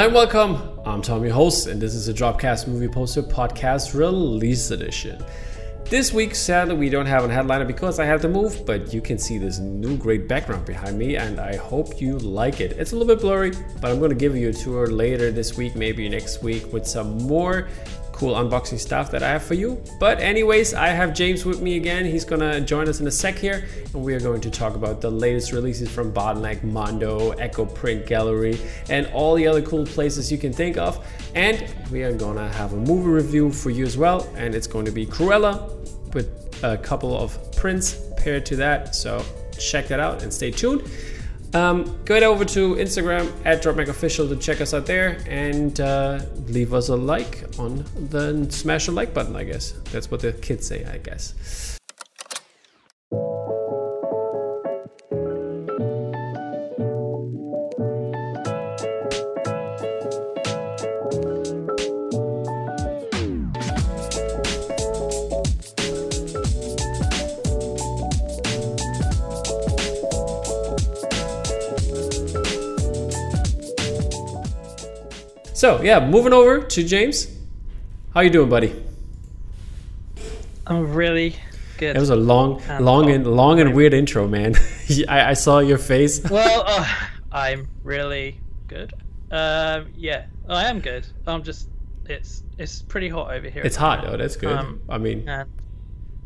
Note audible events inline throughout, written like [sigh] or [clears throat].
Hi and welcome. I'm Tom, your host, and this is the Dropcast Movie Poster Podcast Release Edition. This week, sadly, we don't have a headliner because I had to move, but you can see this new great background behind me, and I hope you like it. It's a little bit blurry, but I'm going to give you a tour later this week, maybe next week, with some more cool unboxing stuff that I have for you. But anyways, I have James with me again. He's gonna join us in a sec here, and we are going to talk about the latest releases from Bottleneck, Mondo, Echo Print Gallery, and all the other cool places you can think of. And we are gonna have a movie review for you as well, and it's going to be Cruella with a couple of prints paired to that. So check that out and stay tuned. Um, go over to Instagram at DropMacOfficial to check us out there and uh, leave us a like on the smash the like button, I guess. That's what the kids say, I guess. So yeah, moving over to James. How you doing, buddy? I'm really good. It was a long, And long long. and long and weird intro, man. [laughs] I, I saw your face. well, [laughs] uh, I'm really good. Um, yeah, I am good. I'm just it's it's pretty hot over here. It's hot. moment. Oh, that's good. Um, I mean, and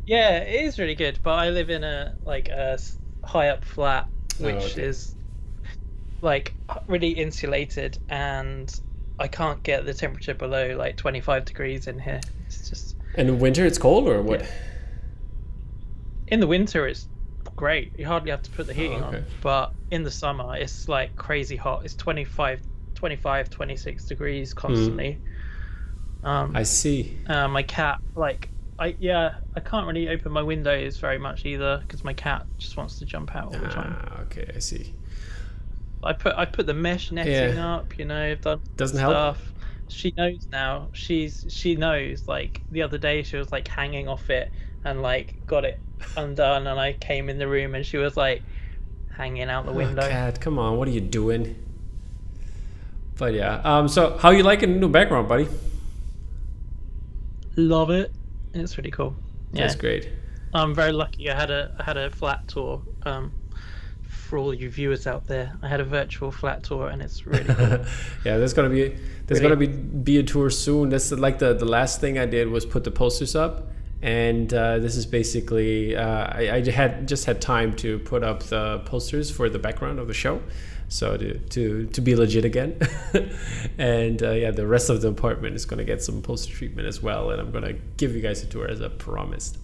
yeah, it is really good. But I live in a like a high up flat, Oh, which okay. is like really insulated, and I can't get the temperature below like 25 degrees in here. It's just in the winter it's cold or what? Yeah. in the winter it's great you hardly have to put the heating Oh, okay. on but in the summer it's like crazy hot it's 25 25 26 degrees constantly um Hmm. I see. uh, my cat like i yeah i can't really open my windows very much either because my cat just wants to jump out all the time Ah, okay, I see. I put i put the mesh netting Yeah. up you know i've done Doesn't help. stuff she knows now she's she knows like the other day she was like hanging off it and like got it undone and i came in the room and she was like hanging out the Oh, window cat, come on, what are you doing? But yeah, um, so how you liking the new background, buddy? love it it's really cool yeah That's great. i'm very lucky i had a i had a flat tour um for all you viewers out there i had a virtual flat tour and it's [laughs] really cool yeah, there's gonna be there's Really? gonna be be a tour soon. That's like the the last thing I did was put the posters up, and uh, this is basically uh, I, I had just had time to put up the posters for the background of the show, so to to to be legit again, [laughs] and uh, yeah, the rest of the apartment is gonna get some poster treatment as well, and I'm gonna give you guys a tour as I promised.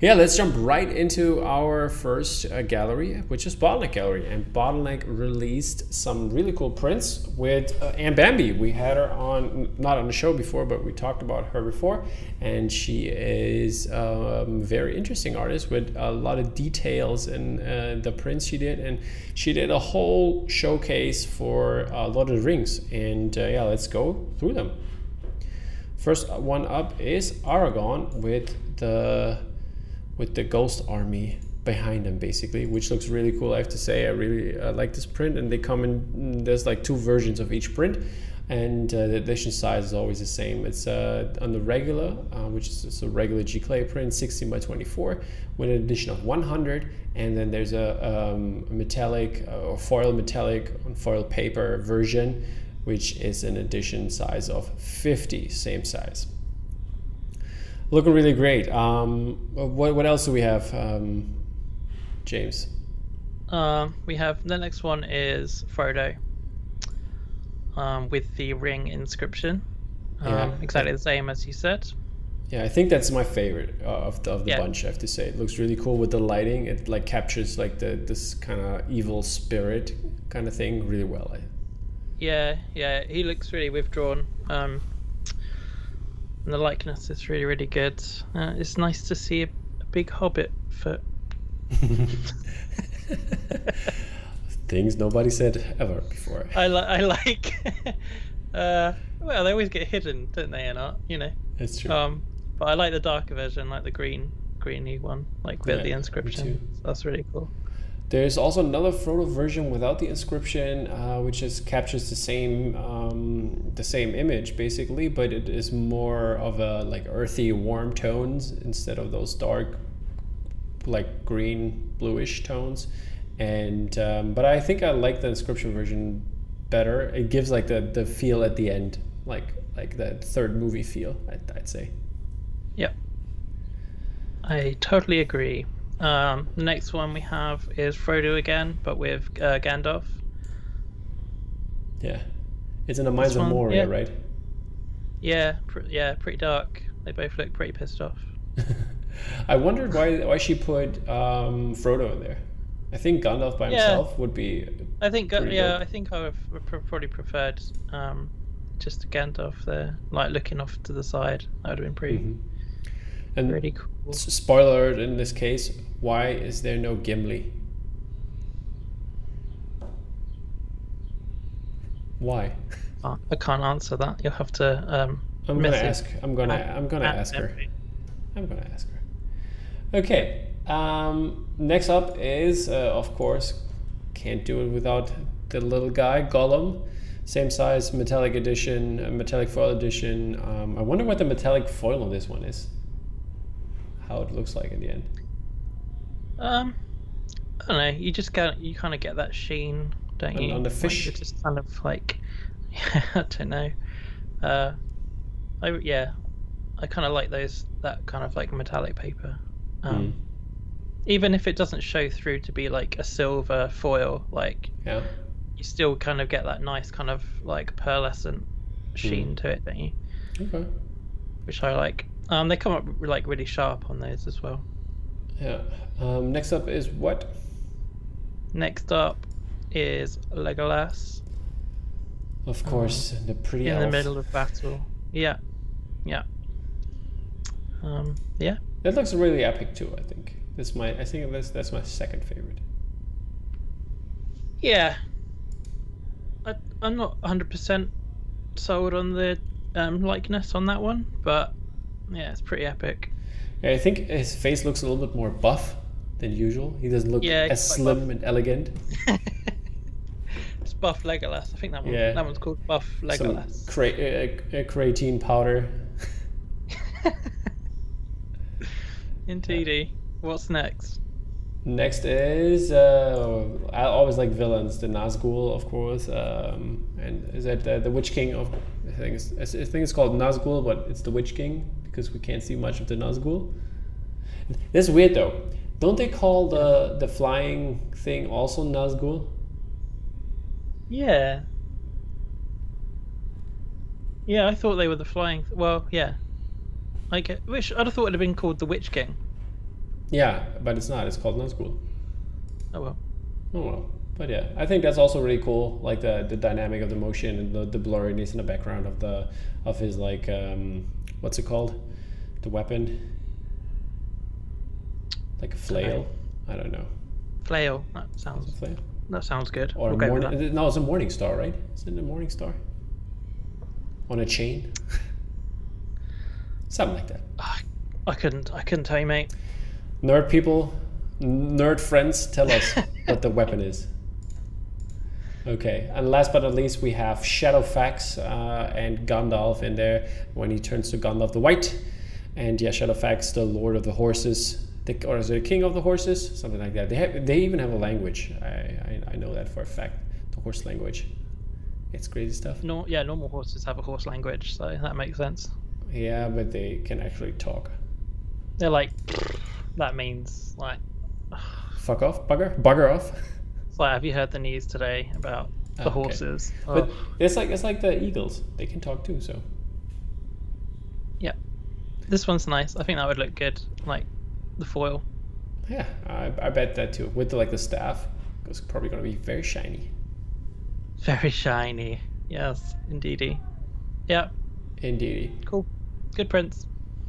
Yeah, let's jump right into our first uh, gallery, which is Bottleneck Gallery. And Bottleneck released some really cool prints with uh, Ann Bembi. We had her on, not on the show before, but we talked about her before. And she is a um, very interesting artist with a lot of details in uh, the prints she did. And she did a whole showcase for uh, Lord of Rings. And uh, yeah, let's go through them. First one up is Aragorn with the with the ghost army behind them basically which looks really cool. I have to say i really uh, like this print and they come in there's like two versions of each print and uh, the edition size is always the same. It's uh, on the regular uh, which is a regular giclée print 16 by 24 with an edition of 100 and then there's a um, metallic uh, or foil metallic on foil paper version which is an edition size of 50 same size looking really great. Um, what what else do we have, um, James? um we have the next one is frodo um with the ring inscription um Yeah. exactly the same as you said Yeah, I think that's my favorite uh, of the, of the Yeah. bunch. I have to say, it looks really cool with the lighting. It like captures like the this kind of evil spirit kind of thing really well. I- Yeah, yeah, he looks really withdrawn. Um, and the likeness is really, really good. Uh, it's nice to see a, a big hobbit foot. [laughs] Things nobody said ever before. I, li- I like. [laughs] uh, well, they always get hidden, don't they, in art? You know. That's true. Um, but I like the darker version, like the green, greeny one, like with Yeah, the inscription. So that's really cool. There's also another Frodo version without the inscription, uh, which is captures the same um, the same image basically, but it is more of a like earthy, warm tones instead of those dark, like green, bluish tones. And um, but I think I like the inscription version better. It gives like the the feel at the end, like like that third movie feel. I'd, I'd say. Yep. I totally agree. Um, the next one we have is Frodo again, but with uh, Gandalf. Yeah, it's in the Mines of Moria, yeah. right? Yeah, pr- yeah, pretty dark. They both look pretty pissed off. [laughs] I wondered why why she put um, Frodo in there. I think Gandalf by Yeah. himself would be. I think, yeah. I think I would have probably preferred um, just Gandalf there, like looking off to the side. That would have been pretty, Mhm. And pretty cool. spoiler alert in this case, why is there no Gimli? Why? Uh, [laughs] I can't answer that. You'll have to. Um, I'm gonna ask. I'm gonna. I'm gonna ask her. I'm gonna ask her. Okay. Um, next up is, uh, of course, can't do it without the little guy, Gollum. Same size, metallic edition, uh, metallic foil edition. Um, I wonder what the metallic foil on this one is. How it looks like in the end. Um, I don't know. You just get you kind of get that sheen, don't On- you? on the Like, fish? it's just kind of like, [laughs] yeah, I don't know. Uh, I yeah, I kind of like those that kind of like metallic paper. Um, Mm. even if it doesn't show through to be like a silver foil, like Yeah. you still kind of get that nice kind of like pearlescent sheen to it, don't you? Okay. Which I like. Um, they come up like really sharp on those as well. Yeah. Um, next up is what? Next up is Legolas Of course, the pretty in elf. the middle of battle. Yeah, yeah. Um, yeah. That looks really epic too. I think. That's my. I think that's that's my second favorite. Yeah. I, I'm not 100% sold on the um, likeness on that one, but yeah, it's pretty epic. Yeah, I think his face looks a little bit more buff than usual. He doesn't look Yeah, as slim buff. and elegant. [laughs] it's Buff Legolas. I think that one. Yeah. That one's called Buff Legolas. cra- uh, uh, creatine powder. [laughs] Indeedy. What's next? Next is uh, I always like villains. The Nazgul, of course, um, and is that the, the Witch King of? I think it's, I think it's called Nazgul, but it's the Witch King because we can't see much of the Nazgul. That's weird though. Don't they call the the flying thing also Nazgul? Yeah. Yeah, I thought they were the flying. Well, yeah. I get. Which I'd have thought it'd have been called the Witch King. Yeah, but it's not. It's called Nazgul. Oh well. Oh well. But yeah, I think that's also really cool. Like the, the dynamic of the motion and the, the blurriness in the background of the of his like um, what's it called? The weapon. Like a flail. I don't know. Flail. That sounds. flail? That sounds good. Or we'll a go with that. morning? No, it's a morning star, right? Is it a morning star? On a chain. [laughs] Something like that. Ah, I couldn't. I couldn't tell you, mate. Nerd people, nerd friends, tell us [laughs] what the weapon is. Okay, and last but not least, we have Shadowfax uh, and Gandalf in there when he turns to Gandalf the White. And yeah, Shadowfax, the Lord of the Horses, the, or is it King of the Horses? Something like that. They have, they even have a language. I, I, I know that for a fact. The horse language. It's crazy stuff. No, yeah, normal horses have a horse language, so that makes sense. Yeah, but they can actually talk. They're like, that means like, Fuck off, bugger, bugger off. [laughs] like, have you heard the news today about the Okay. horses? But Ugh. it's like it's like the eagles. They can talk too. So yeah, this one's nice. I think that would look good, like the foil. yeah, I, I bet that too. With the, like the staff, it's probably gonna be very shiny. Very shiny. Yes, indeedy. Yeah, Indeed, cool. Good prints.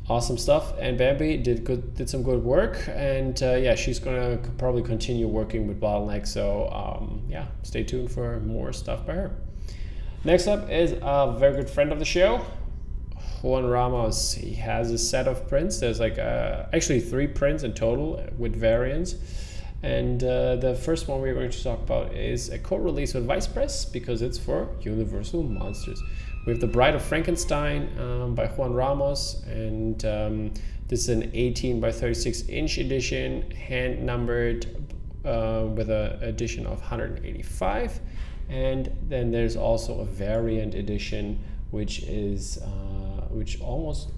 Awesome stuff. Ann Bembi did good, did some good work. And uh, yeah, she's gonna probably continue working with Bottleneck. So um, yeah, stay tuned for more stuff by her. Next up is a very good friend of the show, Juan Ramos. He has a set of prints. There's like uh, actually three prints in total with variants. And uh, the first one we're going to talk about is a co-release with Vice Press because it's for Universal Monsters. We have The Bride of Frankenstein um, by Juan Ramos, and um, this is an 18 by 36 inch edition, hand numbered uh, with an edition of 185. And then there's also a variant edition, which is uh, which almost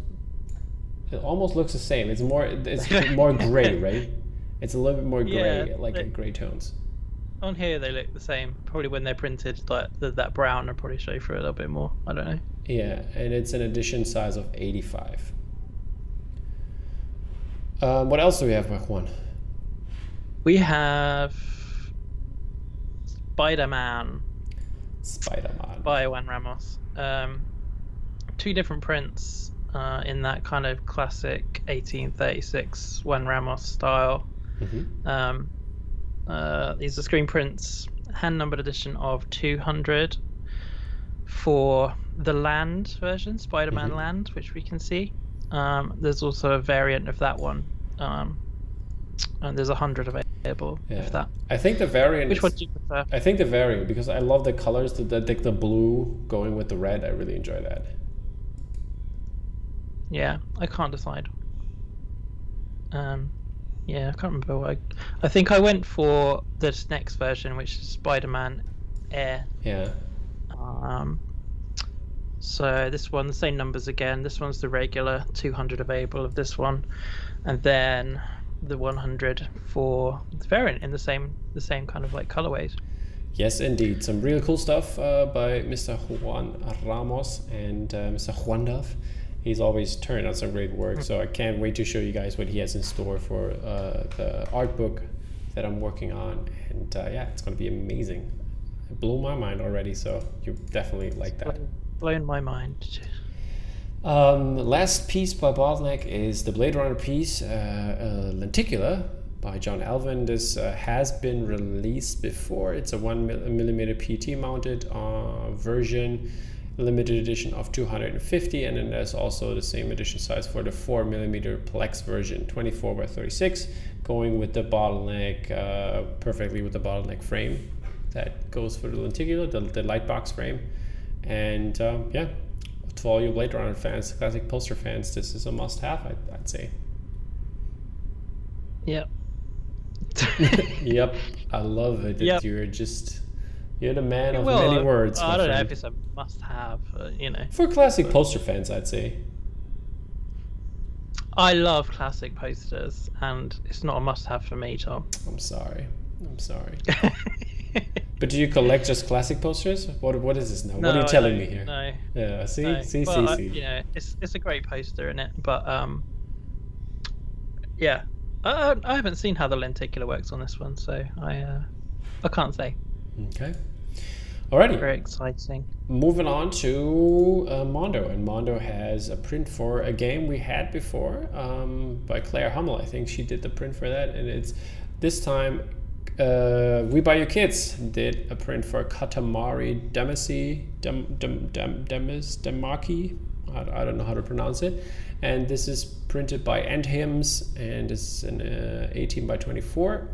it almost looks the same. It's more it's [laughs] more gray, right? It's a little bit more gray, Yeah, like gray tones. On here they look the same. Probably when they're printed, like the, that brown, will probably show through a little bit more. I don't know. Yeah, and it's an edition size of 85. Um, what else do we have, by Juan? We have Spider-Man Spider-Man. by Juan Ramos. Um, two different prints uh, in that kind of classic 1836 Juan Ramos style. Mhm. Um, uh, these are screen prints, hand numbered edition of 200 for the Land version, Spider Man Mhm. Land, which we can see. Um, there's also a variant of that one. Um, and there's a 100 available Yeah. of that. I think the variant. Which is- one do you prefer? I think the variant because I love the colors, the, the like the blue going with the red. I really enjoy that. Yeah, I can't decide. Um, yeah, I can't remember what I. I think I went for this next version, which is Spider-Man Air. Yeah. Um, so this one, the same numbers again. This one's the regular 200 available of this one, and then the 100 for the variant in the same the same kind of like colorways. Yes, indeed. Some real cool stuff uh, by Mr. Juan Ramos and uh, Mr. Juan Duff. He's always turned out some great work, so I can't wait to show you guys what he has in store for uh, the art book that I'm working on. And uh, yeah, it's going to be amazing. It blew my mind already, so you definitely like that. Blown my mind. Um, last piece by Bottleneck is the Blade Runner piece, uh, uh, Lenticular by John Alvin. This uh, has been released before. It's a one mil- millimeter PT mounted uh, version, limited edition of 250, and then there's also the same edition size for the four millimeter Plex version, 24 by 36, going with the Bottleneck uh, perfectly with the Bottleneck frame that goes for the Lenticular, the, the light box frame, and um, yeah to all you Blade Runner fans, classic poster fans, this is a must-have. I'd, I'd say. Yep. [laughs] Yep, I love it. that Yep. You're just you're the man of well, many words. I don't know if it's a must-have. Uh, you know, For classic poster fans, I'd say. I love classic posters, and it's not a must-have for me, Tom. I'm sorry. I'm sorry. [laughs] But do you collect just classic posters? What What is this now? what are you telling me here? No. Yeah. See, No. see, Well, see, I- see. You know, it's it's a great poster in it, but um, yeah, I, I I haven't seen how the lenticular works on this one, so I uh, I can't say. Okay. Alrighty. Very exciting. Moving on to uh, Mondo, and Mondo has a print for a game we had before um, by Claire Hummel. I think she did the print for that, and it's this time uh, We Buy Your Kids did a print for Katamari Damacy Dem, Dem, Dem, Demis Demaki. I, I don't know how to pronounce it, and this is printed by End Hymns, and it's an uh, 18 by 24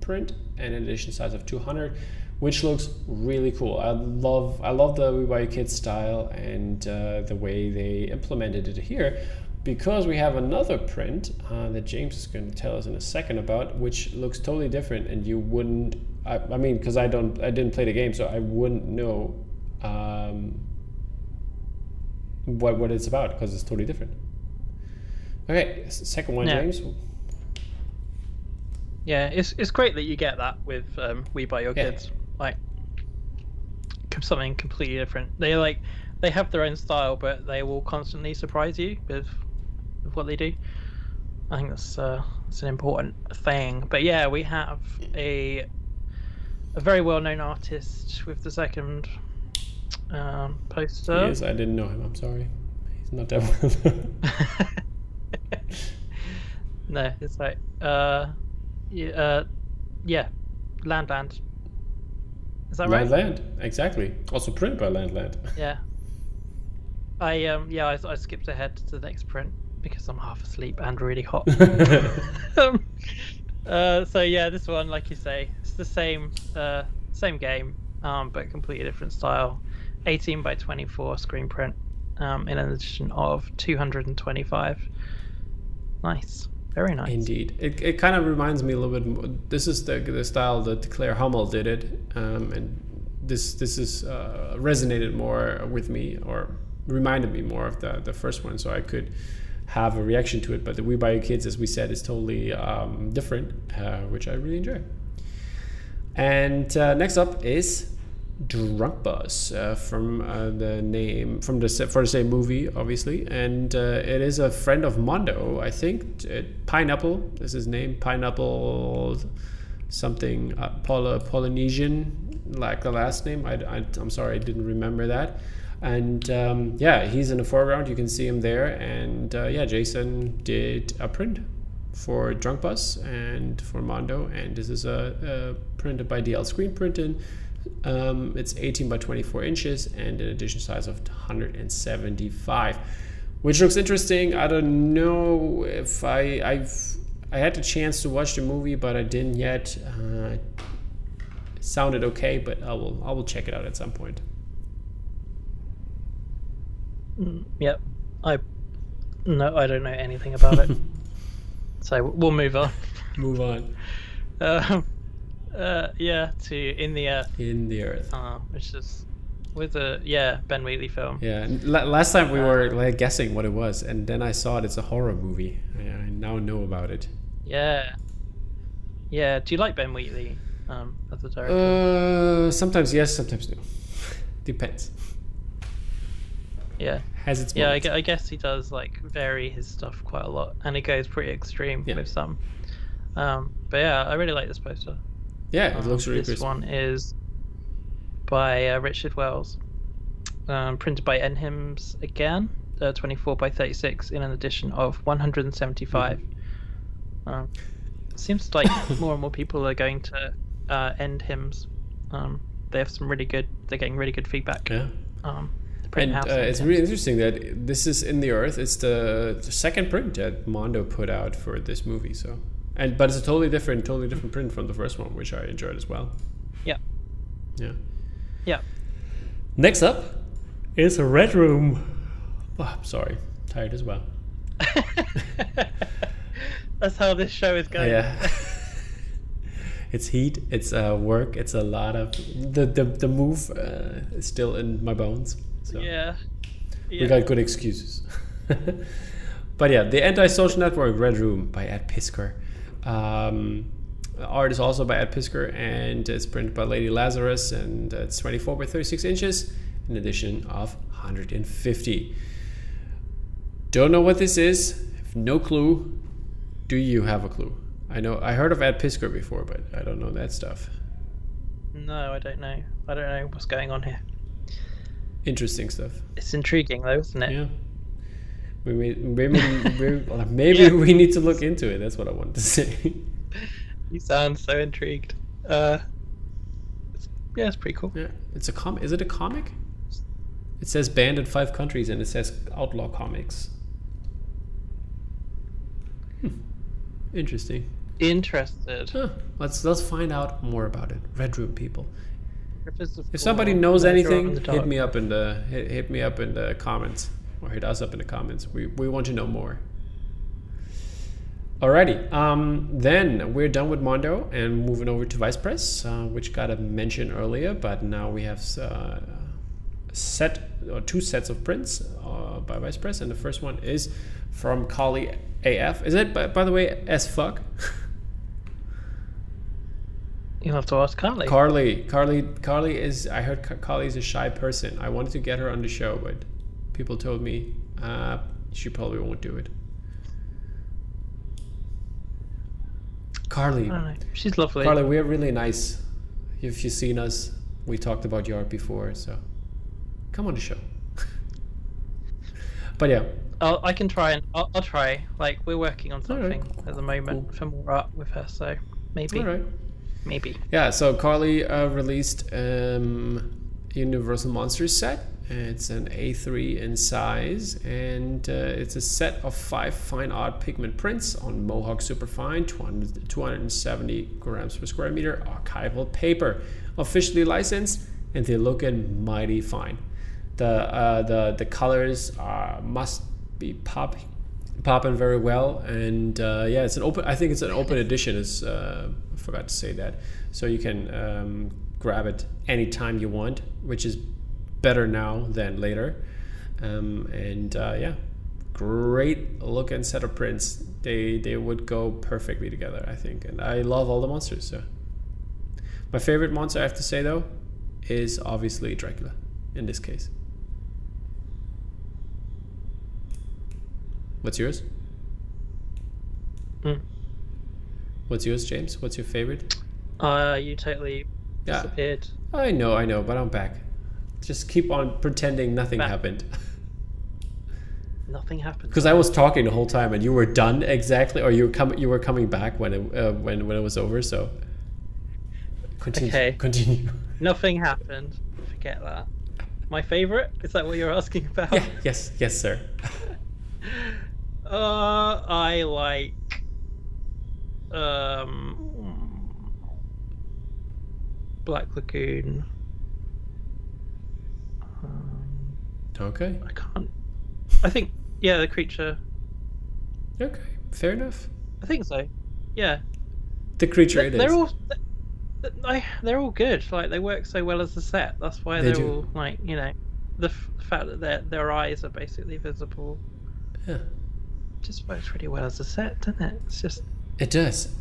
print and an edition size of 200 which looks really cool i love i love the we buy your kids style and uh, the way they implemented it here because we have another print uh, that james is going to tell us in a second about which looks totally different and you wouldn't i, I mean because i don't i didn't play the game so i wouldn't know um, what what it's about because it's totally different okay second one Yeah. james Yeah, it's it's great that you get that with um, We Buy Your Yeah. Kids, like something completely different. They like they have their own style, but they will constantly surprise you with, with what they do. I think that's uh, that's an important thing. But yeah, we have a a very well known artist with the second um, poster. He is. I didn't know him. I'm sorry. He's not that [laughs] [laughs] no, it's like uh, yeah, uh, yeah, Landland. Is that right? Landland. Exactly. Also print by Landland. [laughs] Yeah. I um yeah I, I skipped ahead to the next print because I'm half asleep and really hot. [laughs] um, uh, so yeah, this one, like you say, it's the same uh, same game, um, but completely different style. 18 by 24 screen print um, in an edition of 225. Nice. Very nice. Indeed, it, it kind of reminds me a little bit. More, this is the the style that Claire Hummel did it, um, and this this is uh, resonated more with me or reminded me more of the the first one, so I could have a reaction to it. But the We Buy You Kids, as we said, is totally um, different, uh, which I really enjoy. And uh, next up is Drunk uh, from uh, the name from the for the same movie, obviously, and uh, it is a friend of Mondo, I think. It, Pineapple is his name. Pineapple, something uh, Poly, Polynesian, like the last name. I, I am sorry, I didn't remember that. And um, yeah, he's in the foreground. You can see him there. And uh, yeah, Jason did a print for Drunk Bus and for Mondo, and this is a, a printed by DL Screen Printing um, it's 18 by 24 inches and an edition size of 175, which looks interesting. I don't know if I I've I had the chance to watch the movie, but I didn't yet. Uh, sounded okay, but I will I will check it out at some point. Mm, yep, I no, I don't know anything about it, [laughs] so we'll move on. Move on. Um, uh, yeah, to In the Earth. In the Earth. Uh, which is with a yeah Ben Wheatley film. Yeah, last time we were like guessing what it was, and then I saw it. It's a horror movie. I, I now know about it. Yeah. Yeah. Do you like Ben Wheatley um, as a director? Uh, sometimes yes, sometimes no. [laughs] Depends. Yeah. Has its yeah. I, I, guess he does like vary his stuff quite a lot, and it goes pretty extreme yeah. with some. Um, but yeah, I really like this poster. Yeah, it looks really This crisp. one is by uh, Richard Wells, um, printed by NHIMS again, uh, 24 by 36 in an edition of 175. Mm-hmm. Um, seems like [laughs] more and more people are going to uh, NHIMS. Um, they have some really good. They're getting really good feedback. Yeah. Um, and uh, it's really interesting that this is in the Earth. It's the, the second print that Mondo put out for this movie. So and but it's a totally different, totally different print from the first one, which I enjoyed as well. Yeah. Yeah. Yeah. Next up is a Red Room. Oh, I'm sorry, tired as well. [laughs] That's how this show is going. Yeah. [laughs] it's heat. It's uh, work. It's a lot of the the the move uh, is still in my bones. So yeah. yeah. We got good excuses. [laughs] but yeah, the anti-social network Red Room by Ed Piskor. Um, art is also by Ed Piskor and it's printed by Lady Lazarus and it's 24 by 36 inches, an edition of 150. Don't know what this is, have no clue. Do you have a clue? I know I heard of Ed Piskor before, but I don't know that stuff. No, I don't know. I don't know what's going on here. Interesting stuff. It's intriguing though, isn't it? Yeah. Maybe maybe [laughs] maybe yeah. we need to look into it. That's what I wanted to say. [laughs] you sound so intrigued. Uh, yeah, it's pretty cool. Yeah, it's a comic. Is it a comic? It says banned in five countries, and it says outlaw comics. Hmm. Interesting. Interested. Huh. Let's let's find out more about it. Red Room people. If somebody knows anything, hit me up in the hit, hit me up in the comments or hit us up in the comments. We, we want to know more. Alrighty, um, then we're done with Mondo and moving over to Vice Press, uh, which got a mention earlier, but now we have uh, set or two sets of prints uh, by Vice Press, and the first one is from Carly AF. Is it, by, by the way, as fuck? [laughs] You'll have to ask Carly. Carly, Carly, Carly is. I heard Carly is a shy person. I wanted to get her on the show, but people told me uh, she probably won't do it. Carly, she's lovely. Carly, we're really nice. If you've seen us, we talked about your art before, so come on the show. [laughs] but yeah, I'll, I can try and I'll, I'll try. Like we're working on something right. at the moment cool. for more art with her, so maybe. All right. Maybe. Yeah. So Carly uh, released um, Universal Monsters set it's an A3 in size, and uh, it's a set of five fine art pigment prints on Mohawk Superfine, 270 grams per square meter archival paper, officially licensed, and they look mighty fine. The uh, the the colors uh, must be pop popping very well, and uh, yeah, it's an open. I think it's an open edition. Is uh, I forgot to say that, so you can um, grab it anytime you want, which is better now than later. Um, and uh, yeah, great looking set of prints. They they would go perfectly together, I think. And I love all the monsters. So my favorite monster, I have to say though, is obviously Dracula in this case. What's yours? Mm. What's yours, James? What's your favorite? Uh, you totally Yeah. disappeared. I know, I know, but I'm back. Just keep on pretending nothing Back. happened. Nothing happened. Because I was talking the whole time, and you were done exactly, or you were coming, you were coming back when it uh, when when it was over. So continue. Okay. Continue. Nothing happened. Forget that. My favorite? Is that what you're asking about? Yeah. Yes. Yes, sir. [laughs] Uh, I like um Black Lagoon. Okay. I can't. I think yeah, the creature. Okay. Fair enough. I think so. Yeah, The creature they're, they're all. They're, they- they're all good. Like they work so well as a set. That's why They are all like you know, the, f- the fact that their their eyes are basically visible yeah. just works really well as a set, doesn't it? It's just It does.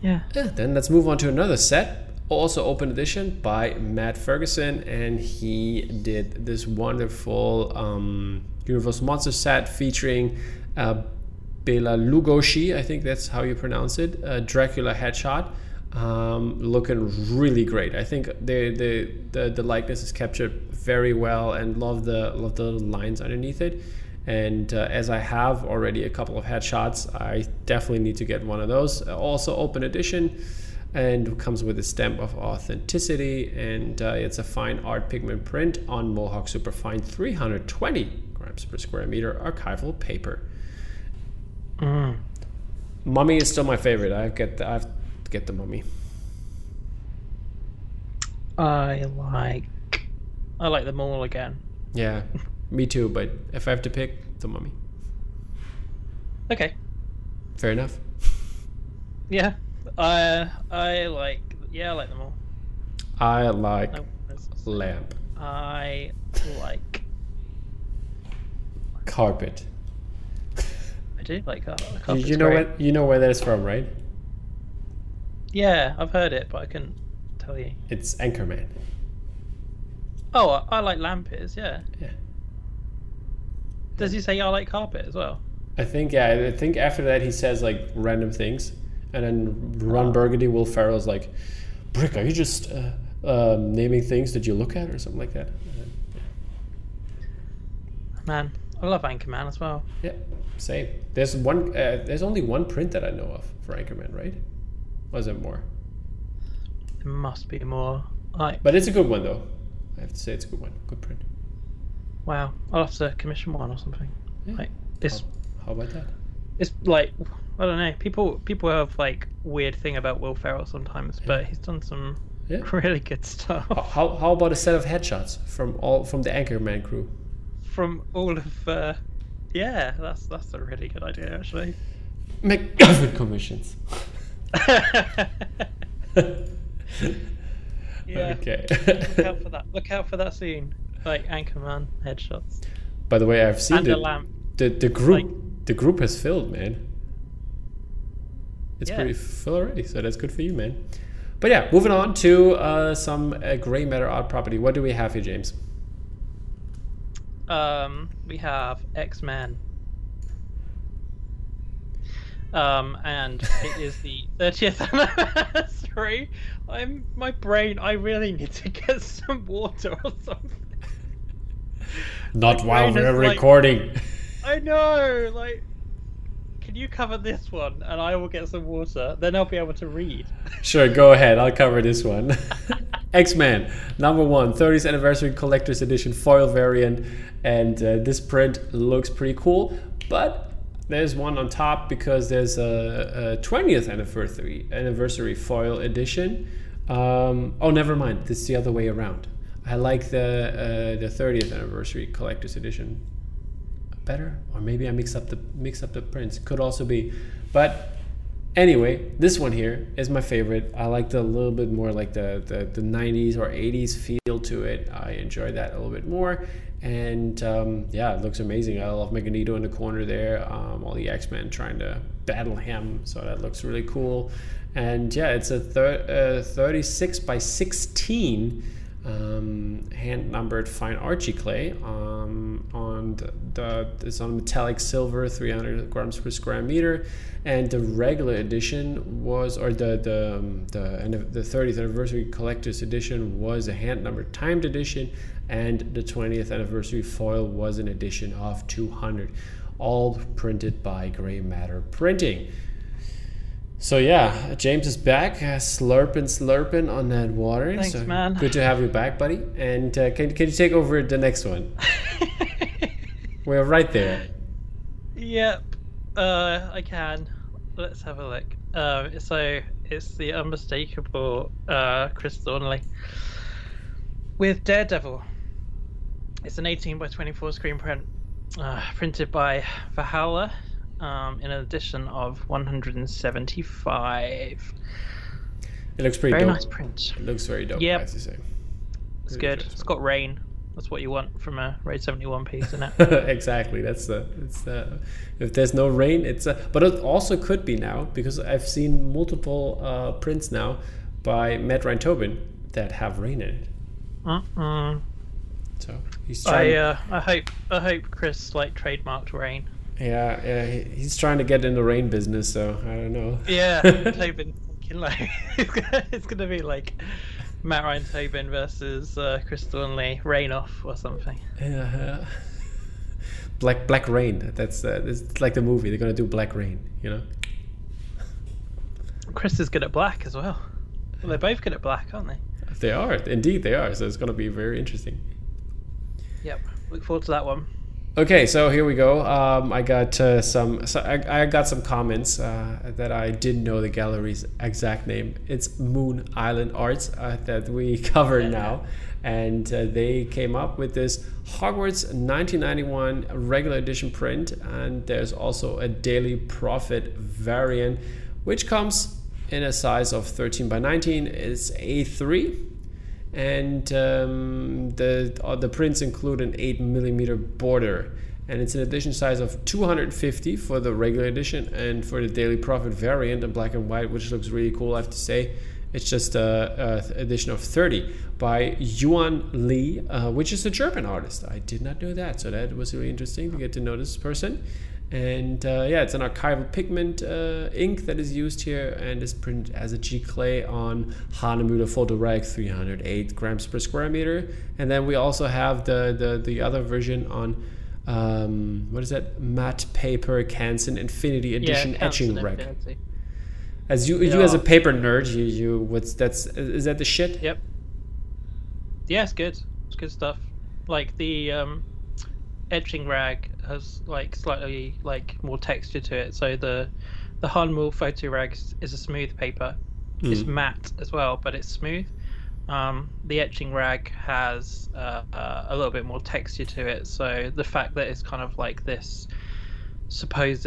yeah. Yeah, then let's move on to another set, also open edition by Matt Ferguson, and he did this wonderful um, Universal Monster set featuring uh, Bela Lugosi, I think that's how you pronounce it, Dracula headshot, um, looking really great. I think the, the the the likeness is captured very well, and love the love the lines underneath it. And uh, as I have already a couple of headshots, I definitely need to get one of those. Also, open edition and comes with a stamp of authenticity. And uh, it's a fine art pigment print on Mohawk Superfine 320 grams per square meter archival paper. Mm. Mummy is still my favorite. I get the, I get the mummy. I like I like them all again. Yeah, me too. But if I have to pick, the mummy. Okay. Fair enough. Yeah. I I like yeah, I like them all. I like No, lamp, I like carpet. I do like carpet. You, you know what? You know where that's from, right? Yeah, I've heard it, but I couldn't tell you. It's Anchorman. Oh, I, I like Lampiz, yeah. Yeah. Does he say I like carpet as well? I think yeah. I think after that he says like random things, and then Ron Oh. Burgundy, Will Ferrell's like, "Brick, are you just uh, um, naming things that you look at or something like that?" Uh, Man, I love Anchorman as well. yeah, same. There's one. Uh, there's only one print that I know of for Anchorman, right? Was it more? There must be more. Like, But it's a good one though. I have to say it's a good one. Good print. wow, I'll have to commission one or something. Yeah. Like, it's How, how about that? it's like I don't know. People people have like weird thing about Will Ferrell sometimes, but he's done some Yeah. [laughs] really good stuff How, how, about a set of headshots from all from the Anchorman crew? from all of. Uh, yeah, that's that's a really good idea actually. McGuffin [coughs] commissions. [laughs] [laughs] yeah. Okay. Look out for that. Look out for that scene. Like Anchorman headshots By the way, I've seen and the, the the group. Like- the group has filled, man. It's Yeah. pretty full already, so that's good for you, man. But yeah, moving on to uh, some uh, gray matter art property. What do we have here, James? Um, we have X Men. Um, and it is the [laughs] 30th anniversary. I'm my brain. I really need to get some water or something. Not My while we're like- recording. I know. Like, can you cover this one, and I will get some water. Then I'll be able to read. Sure, go [laughs] ahead. I'll cover this one. [laughs] X Men, number one, 30th anniversary collector's edition foil variant. And uh, this print looks pretty cool. But there's one on top because there's a, a 20th anniversary, anniversary foil edition. Um, oh, never mind. This is the other way around. I like the uh, the 30th anniversary collector's edition better, or maybe I mix up the mix up the prints. Could also be, but anyway, this one here is my favorite. I like the little bit more like the, the, the 90s or 80s feel to it. I enjoy that a little bit more. And um, yeah, it looks amazing. I love Magneto in the corner there. Um, all the X Men trying to battle him. So that looks really cool. And yeah, it's a thir- uh, 36 by 16 um, hand numbered fine art giclée um, on the, the, it's on metallic silver 300 grams per square meter. And the regular edition was or the the um, the, the 30th anniversary collector's edition was a hand numbered timed edition and the 20th anniversary foil was an edition of 200 all printed by gray matter printing so yeah, James is back, uh, slurping, slurping on that water. Thanks, so man. Good to have you back, buddy. And uh, can can you take over the next one? [laughs] We're right there. Yep, uh, I can. Let's have a look. Um, so it's the unmistakable uh, Chris Thornley with Daredevil. It's an 18 by 24 screen print, uh, printed by Valhalla um, in an edition of 175. It looks pretty Very dope. nice print. It looks very dope. Yep. I have say. It's Really good. It's got rain. That's what you want from a Raid 71 piece, isn't it? [laughs] exactly. That's the. It's the. If there's no rain, it's a. But it also could be now because I've seen multiple uh, prints now by Matt Ryan Tobin that have rain in it. Mm-mm. So he's trying. I uh, I hope I hope Chris like trademarked rain. Yeah, yeah, he- he's trying to get in the rain business. So I don't know. Yeah, [laughs] Tobin like it's [laughs] gonna, it's gonna be like Matt Ryan Tobin versus uh, Chris Thornley Rain Off or something. Yeah. [laughs] Black Black Rain. That's uh, it's like the movie. They're gonna do Black Rain. You know. Chris is good at black as well. Well, they're both good at black, aren't they? They are indeed. They are. So it's gonna be very interesting. Yep. Look forward to that one. Okay, so here we go. Um, I got uh, some. So I, I got some comments uh, that I didn't know the gallery's exact name. It's Moon Island Arts uh, that we [laughs] cover now, and uh, they came up with this Hogwarts 1991 regular edition print, and there's also a Daily Prophet variant, which comes in a size of 13 by 19. It's A3 and um, the uh, the prints include an 8 millimeter border. And it's an edition size of 250 for the regular edition and for the daily prophet variant in black and white which looks really cool i have to say. It's just a, a edition of 30 by yuan li uh, which is a german artist. I did not know that. So that was really interesting to get to know this person and uh, yeah, it's an archival pigment uh, ink that is used here and is printed as a giclée on Hahnemühle Photorag 308 grams per square meter. And then we also have the the, the other version on um, what is that matte paper Canson Infinity Edition yeah, etching rag. Infinity. As you Yeah. you as a paper nerd, you you what's that's is that the shit? Yep. Yeah, it's good. It's good stuff. Like the um, etching rag has like slightly like more texture to it. So the the Hahnemühle photo rag is, is a smooth paper. It's Mm. matte as well, but it's smooth. Um, the etching rag has uh, uh, a little bit more texture to it. So the fact that it's kind of like this supposed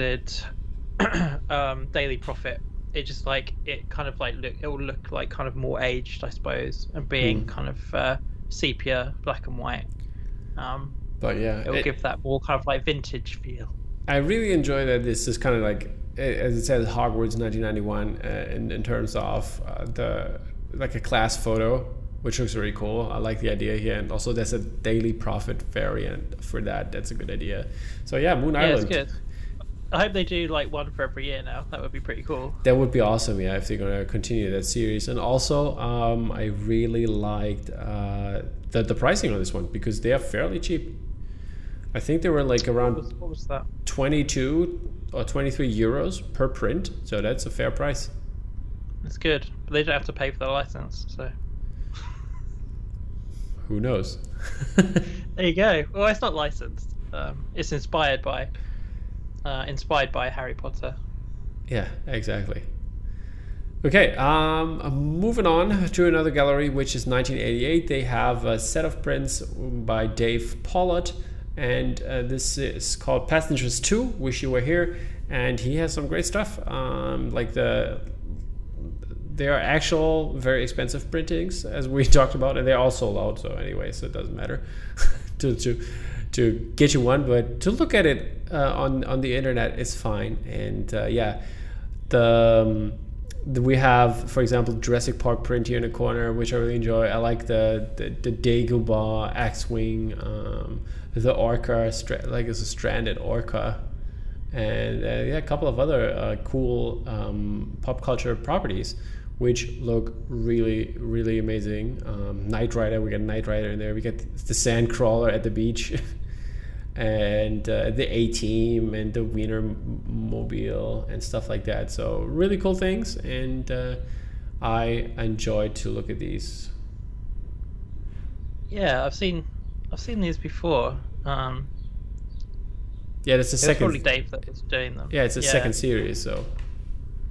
[clears throat] um, daily prophet it just like it kind of like look it will look like kind of more aged i suppose and being Mm. kind of uh, sepia black and white um But yeah, it will it- give that more kind of like vintage feel I really enjoy that this is kind of like, as it says, Hogwarts 1991 uh, in, in terms of uh, the like a class photo, which looks really cool. I like the idea here, and also there's a daily prophet variant for that. That's a good idea. So yeah, Moon yeah Island. I hope they do like one for every year now that would be pretty cool That would be awesome, yeah, if they're gonna continue that series. And also, um, I really liked uh, the the pricing on this one because they are fairly cheap. I think they were like what around was, what was that 22 or 23 euros per print, so that's a fair price. it's good but they don't have to pay for the license so Who knows? [laughs] there you go well it's not licensed um, it's inspired by uh, inspired by harry potter yeah, exactly. Okay, um, moving on to another gallery, which is 1988. They have a set of prints by Dave Pollard, and uh, this is called Passengers 2. Wish you were here, and he has some great stuff. Um, like the they are actual very expensive printings, as we [laughs] talked about, and they're all sold out. So anyway, so it doesn't matter [laughs] to to to get you one, but to look at it on on the internet is fine. And uh, yeah, the um, we have, for example, Jurassic Park print here in the corner, which I really enjoy. I like the the, the Dagobah X-wing, um, the Orca, like it's a stranded Orca, and uh, yeah, a couple of other uh, cool um, pop culture properties, which look really really amazing. Um, Rider, we got Knight Rider in there. We got the Sandcrawler at the beach. [laughs] and uh, the A Team and the Wiener Mobile and stuff like that. So really cool things, and uh, I enjoy to look at these. Yeah, I've seen I've seen these before. Um, yeah, it's the second. probably Dave that was doing them. Yeah, it's a yeah. second series, so.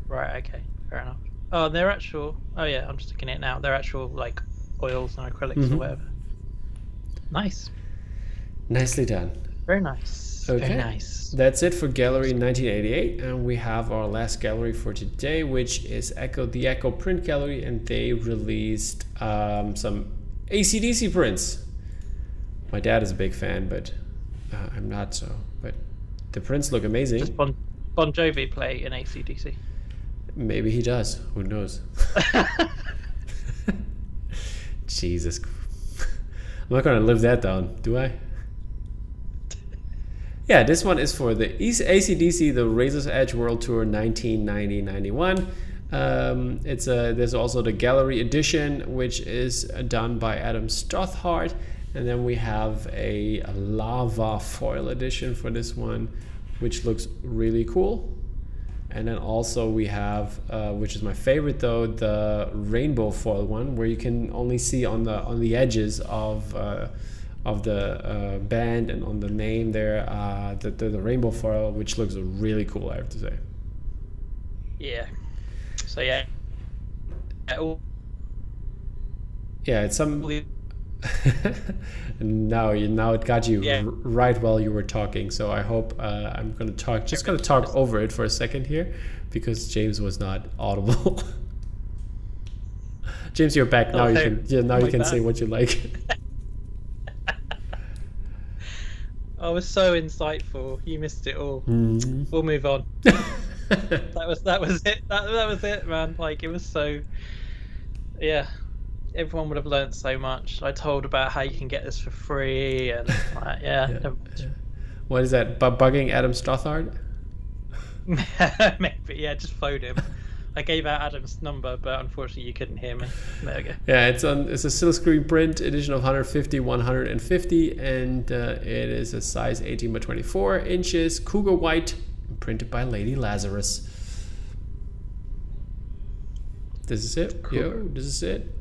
Right. Okay. Fair enough. Oh, they're actual. Oh yeah, I'm just looking at it now. They're actual like oils and acrylics mm-hmm. or whatever. Nice. Nicely done. Very nice. Okay. Very nice. That's it for Gallery 1988, and we have our last gallery for today, which is Echo, the Echo Print Gallery, and they released um, some ACDC prints. My dad is a big fan, but uh, I'm not so. But the prints look amazing. Does bon, bon Jovi play in ACDC? Maybe he does. Who knows? [laughs] [laughs] Jesus. I'm not going to live that down, do I? Yeah, this one is for the ACDC, the Razor's Edge World Tour 1990-91. Um, it's a, there's also the gallery edition, which is done by Adam Stothard. And then we have a, a lava foil edition for this one, which looks really cool. And then also we have, uh, which is my favorite though, the rainbow foil one, where you can only see on the on the edges of uh, of the uh, band and on the name there, uh, the, the, the rainbow foil, which looks really cool. I have to say. Yeah. So yeah. Yeah, it's some. [laughs] now you now it got you yeah. right while you were talking. So I hope uh, I'm gonna talk. Just gonna talk over it for a second here, because James was not audible. [laughs] James, you're back now. Okay. You can yeah, now you can back. say what you like. [laughs] I was so insightful. You missed it all. Mm. We'll move on. [laughs] that was that was it. That that was it, man. Like it was so. Yeah, everyone would have learned so much. I told about how you can get this for free, and like, yeah. [laughs] yeah, yeah. What is that? Bu- bugging Adam Stothard? [laughs] Maybe yeah. Just phone him. I gave out Adam's number, but unfortunately you couldn't hear me. There we go. Yeah, it's on. It's a silkscreen print edition of 150, 150, and uh, it is a size 18 by 24 inches, cougar white, printed by Lady Lazarus. This is it. Cool. Yo, this is it.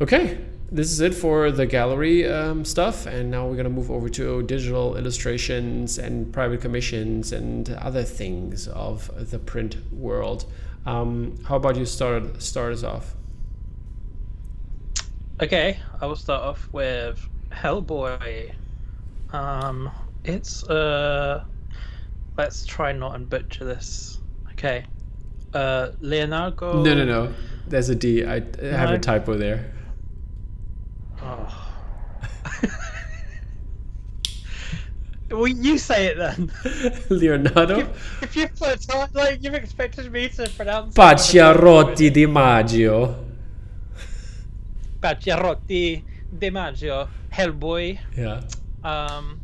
Okay, this is it for the gallery um, stuff, and now we're gonna move over to digital illustrations and private commissions and other things of the print world. Um, how about you start start us off? Okay, I will start off with Hellboy. Um, it's uh, let's try not and butcher this. Okay, uh, Leonardo. No, no, no. There's a D. I have a typo there. Oh. [laughs] Well, you say it then. [laughs] Leonardo. If, if you put like you've expected me to pronounce. Pacciarotti di Maggio. Pacciarotti di Maggio, Hellboy. Yeah. Um.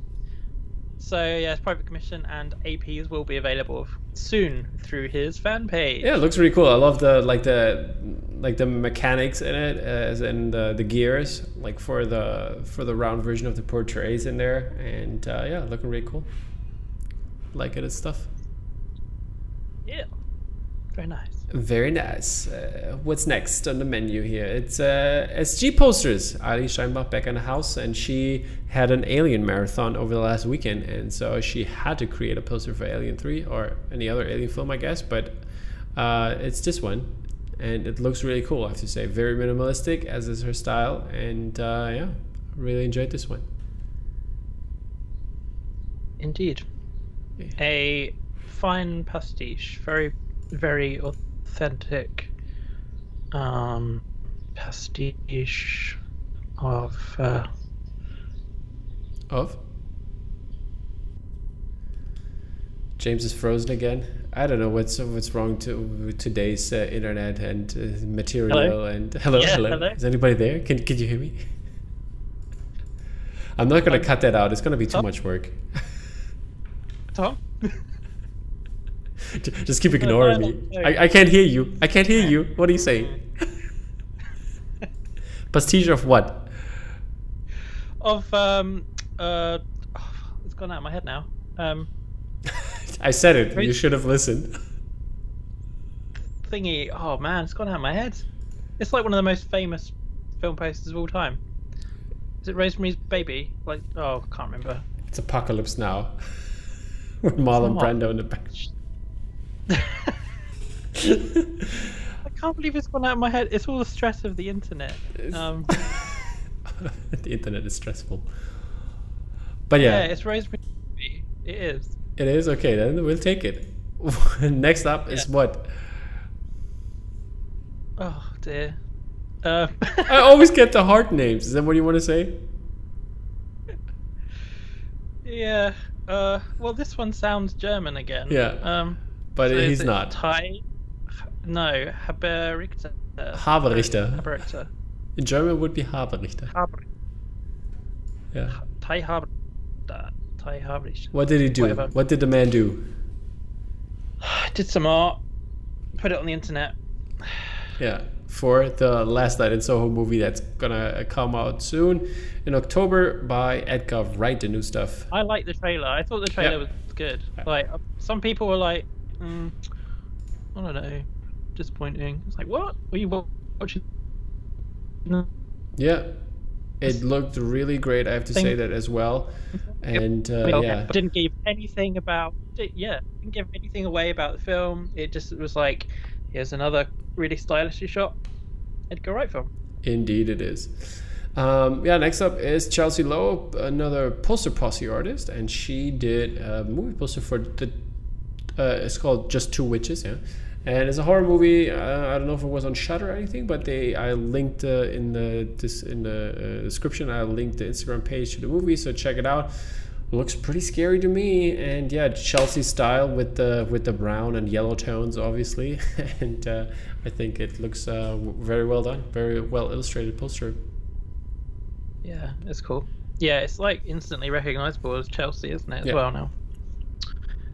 So yes, private commission and APs will be available soon through his fan page. Yeah, it looks really cool. I love the like the like the mechanics in it, as in the the gears, like for the for the round version of the portraits in there, and uh, yeah, looking really cool. Like it and stuff. Yeah, very nice. Very nice. Uh, what's next on the menu here? It's uh, SG posters. Ali Steinbach back in the house, and she had an Alien marathon over the last weekend, and so she had to create a poster for Alien Three or any other Alien film, I guess. But uh, it's this one. And it looks really cool. I have to say, very minimalistic as is her style, and uh, yeah, really enjoyed this one. Indeed. Yeah. A fine pastiche, very, very authentic um, pastiche of. Uh, Of James is frozen again. I don't know what's what's wrong to with today's uh, internet and uh, material Hello? and [laughs] hello, Yeah, hello hello. Is anybody there? Can can you hear me? [laughs] I'm not gonna cut that out. It's gonna be too Tom? much work. Tom? [laughs] Just keep ignoring no, me. no. I, I can't hear you. I can't hear you. What are you saying? Pastiche of what? of um uh oh, it's gone out of my head now um I said it. You should have listened. thingy oh man it's gone out of my head it's like one of the most famous film posters of all time is it rosemary's baby like oh i can't remember It's Apocalypse Now. [laughs] With Marlon not. Brando in the back. i can't believe it's gone out of my head it's all the stress of the internet um [laughs] the internet is stressful. But yeah, yeah, it's rosemary's baby it is it is okay. Then we'll take it. [laughs] Next up is what? oh dear uh, I always [laughs] get the hard names. Is that what you want to say? yeah uh well this one sounds german again Yeah. um But So he's not. Thai? No, Haberichter. Haberichter. Haberichter. In German would be Haberichter. Haber. Yeah. Thai Haberichter. Thai. What did he do? Whatever. What did the man do? [sighs] Did some art. Put it on the internet. Yeah, for the Last Night in Soho movie that's gonna come out soon in October by Edgar Wright, the new stuff. I liked the trailer. I thought the trailer Yeah. was good. Like uh, some people were like, mm, I don't know, disappointing. It's like what? Were you watching? No. Yeah, it looked really great. I have to say that as well. [laughs] And uh, Well, yeah, didn't give anything about yeah didn't give anything away about the film it just was like here's another really stylishly shot edgar wright film indeed it is. Um, yeah, next up is Chelsea Lowe, another poster posse artist, and she did a movie poster for the. Uh, it's called Just Two Witches, yeah, and it's a horror movie. Uh, I don't know if it was on Shudder or anything, but they I linked uh, in the this in the uh, description. I linked the Instagram page to the movie, so check it out. Looks pretty scary to me, and yeah, Chelsea style with the with the brown and yellow tones, obviously, [laughs] and uh, I think it looks uh, very well done, very well illustrated poster. yeah it's cool yeah it's like instantly recognizable as chelsea isn't it as Yeah. well now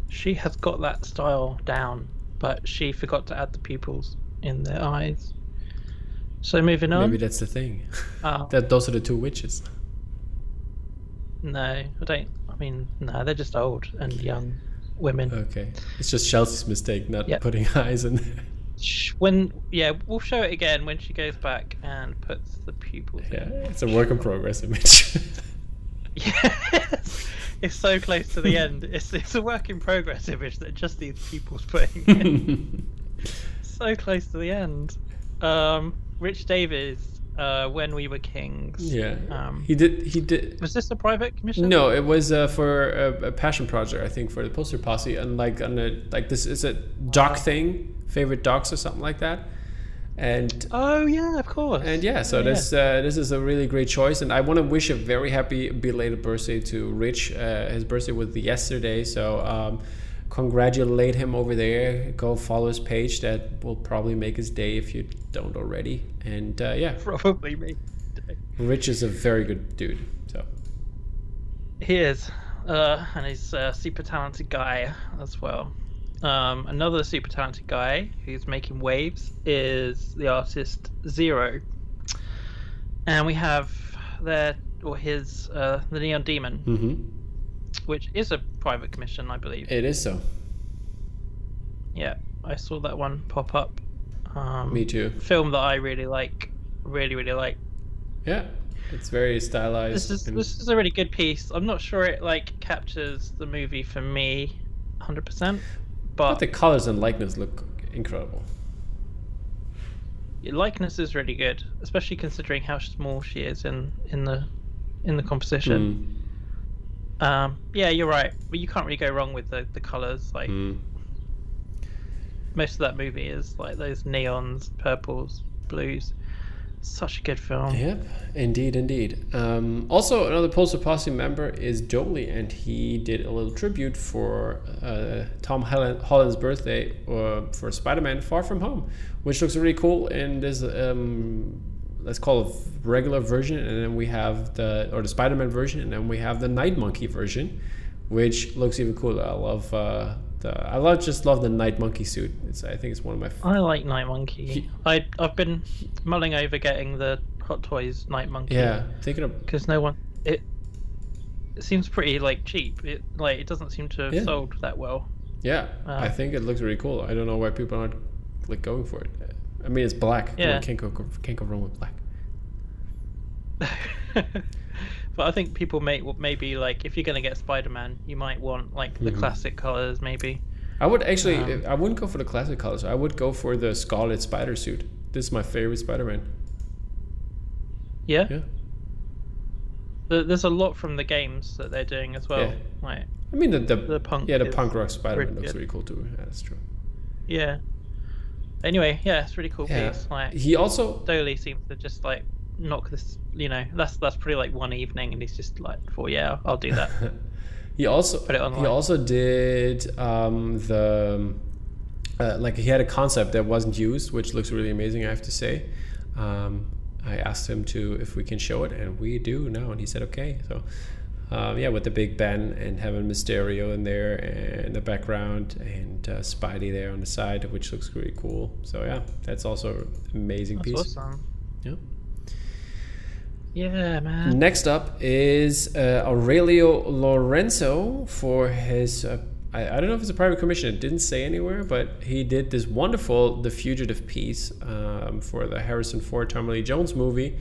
she has got that style down but she forgot to add the pupils in their eyes so moving on Maybe that's the thing. uh, [laughs] that those are the two witches. no i don't i mean no they're just old and young women Okay, it's just Chelsea's mistake not Yep. putting [laughs] eyes in there. When yeah we'll show it again when she goes back and puts the pupils Yeah, in it's a work in progress image. [laughs] yes it's so close to the [laughs] end. It's, it's a work in progress image that just these pupils putting [laughs] in. So close to the end. Um rich davies uh when we were kings. Yeah, um he did. He did. was this a private commission? No, it was uh, for a, a passion project, I think, for the poster posse, and like on a like this is a doc thing, favorite docs or something like that, and oh yeah of course and yeah, so Yeah. this uh, this is a really great choice, and I want to wish a very happy belated birthday to Rich. Uh, his birthday was yesterday, so um, congratulate him over there. Go follow his page. That will probably make his day if you don't already. And uh, yeah, [laughs] probably me Rich is a very good dude. So He is, uh, and he's a super talented guy as well. Um, another super talented guy who's making waves is the artist Zero, and we have their or his uh, the Neon Demon, hmm which is a private commission, I believe. it is so. Yeah, I saw that one pop up. Um, Me too. Film that I really like, really really like. Yeah, it's very stylized. This is and- this is a really good piece. I'm not sure it like captures the movie for me, hundred percent. But But the colors and likeness look incredible. Your likeness is really good, especially considering how small she is in in the in the composition. Mm. Um, yeah, you're right. But you can't really go wrong with the the colors. Like Mm. most of that movie is like those neons, purples, blues. Such a good film. Yep, indeed, indeed. Um, also, another Poster Posse member is Jolie, and he did a little tribute for uh, Tom Holland's birthday uh, for Spider-Man: Far From Home, which looks really cool. And there's, um, let's call it regular version, and then we have the or the Spider-Man version, and then we have the Night Monkey version, which looks even cooler. I love uh, the I love just love the Night Monkey suit. It's I think it's one of my f- I like Night Monkey. He- I I've been mulling over getting the Hot Toys Night Monkey. yeah thinking of Because no one it. It seems pretty like cheap. It like it doesn't seem to have Yeah. sold that well. Yeah, I Um, think it looks really cool. I don't know why people aren't like going for it. I mean, it's black. Yeah. can't go can't go wrong with black. [laughs] but I think people may maybe like if you're gonna get Spider Man, you might want like the Mhm. classic colors maybe. I would actually, Um, I wouldn't go for the classic colors. I would go for the Scarlet Spider suit. This is my favorite Spider-Man. Yeah. Yeah, There- There's a lot from the games that they're doing as well. Yeah. Like I mean the the, The punk yeah the punk rock Spider-Man pretty looks really cool too. Yeah, that's true. yeah. Anyway, yeah, it's really cool Yeah, piece. Like he also Dolly seems to just like knock this. You know, that's that's pretty like one evening, and he's just like, "For yeah, I'll do that." [laughs] he also Put it he also did um, the uh, like he had a concept that wasn't used, which looks really amazing. I have to say. Um, I asked him to if we can show it, and we do now, and he said okay. So. Um, yeah, with the Big Ben and having Mysterio in there and the background and uh, Spidey there on the side, which looks really cool. So yeah, that's also an amazing That's piece. awesome. Yeah. Yeah, man. Next up is uh, Aurelio Lorenzo for his. Uh, I, I don't know if it's a private commission. It didn't say anywhere, but he did this wonderful The Fugitive piece um, for the Harrison Ford, Tommy Lee Jones movie.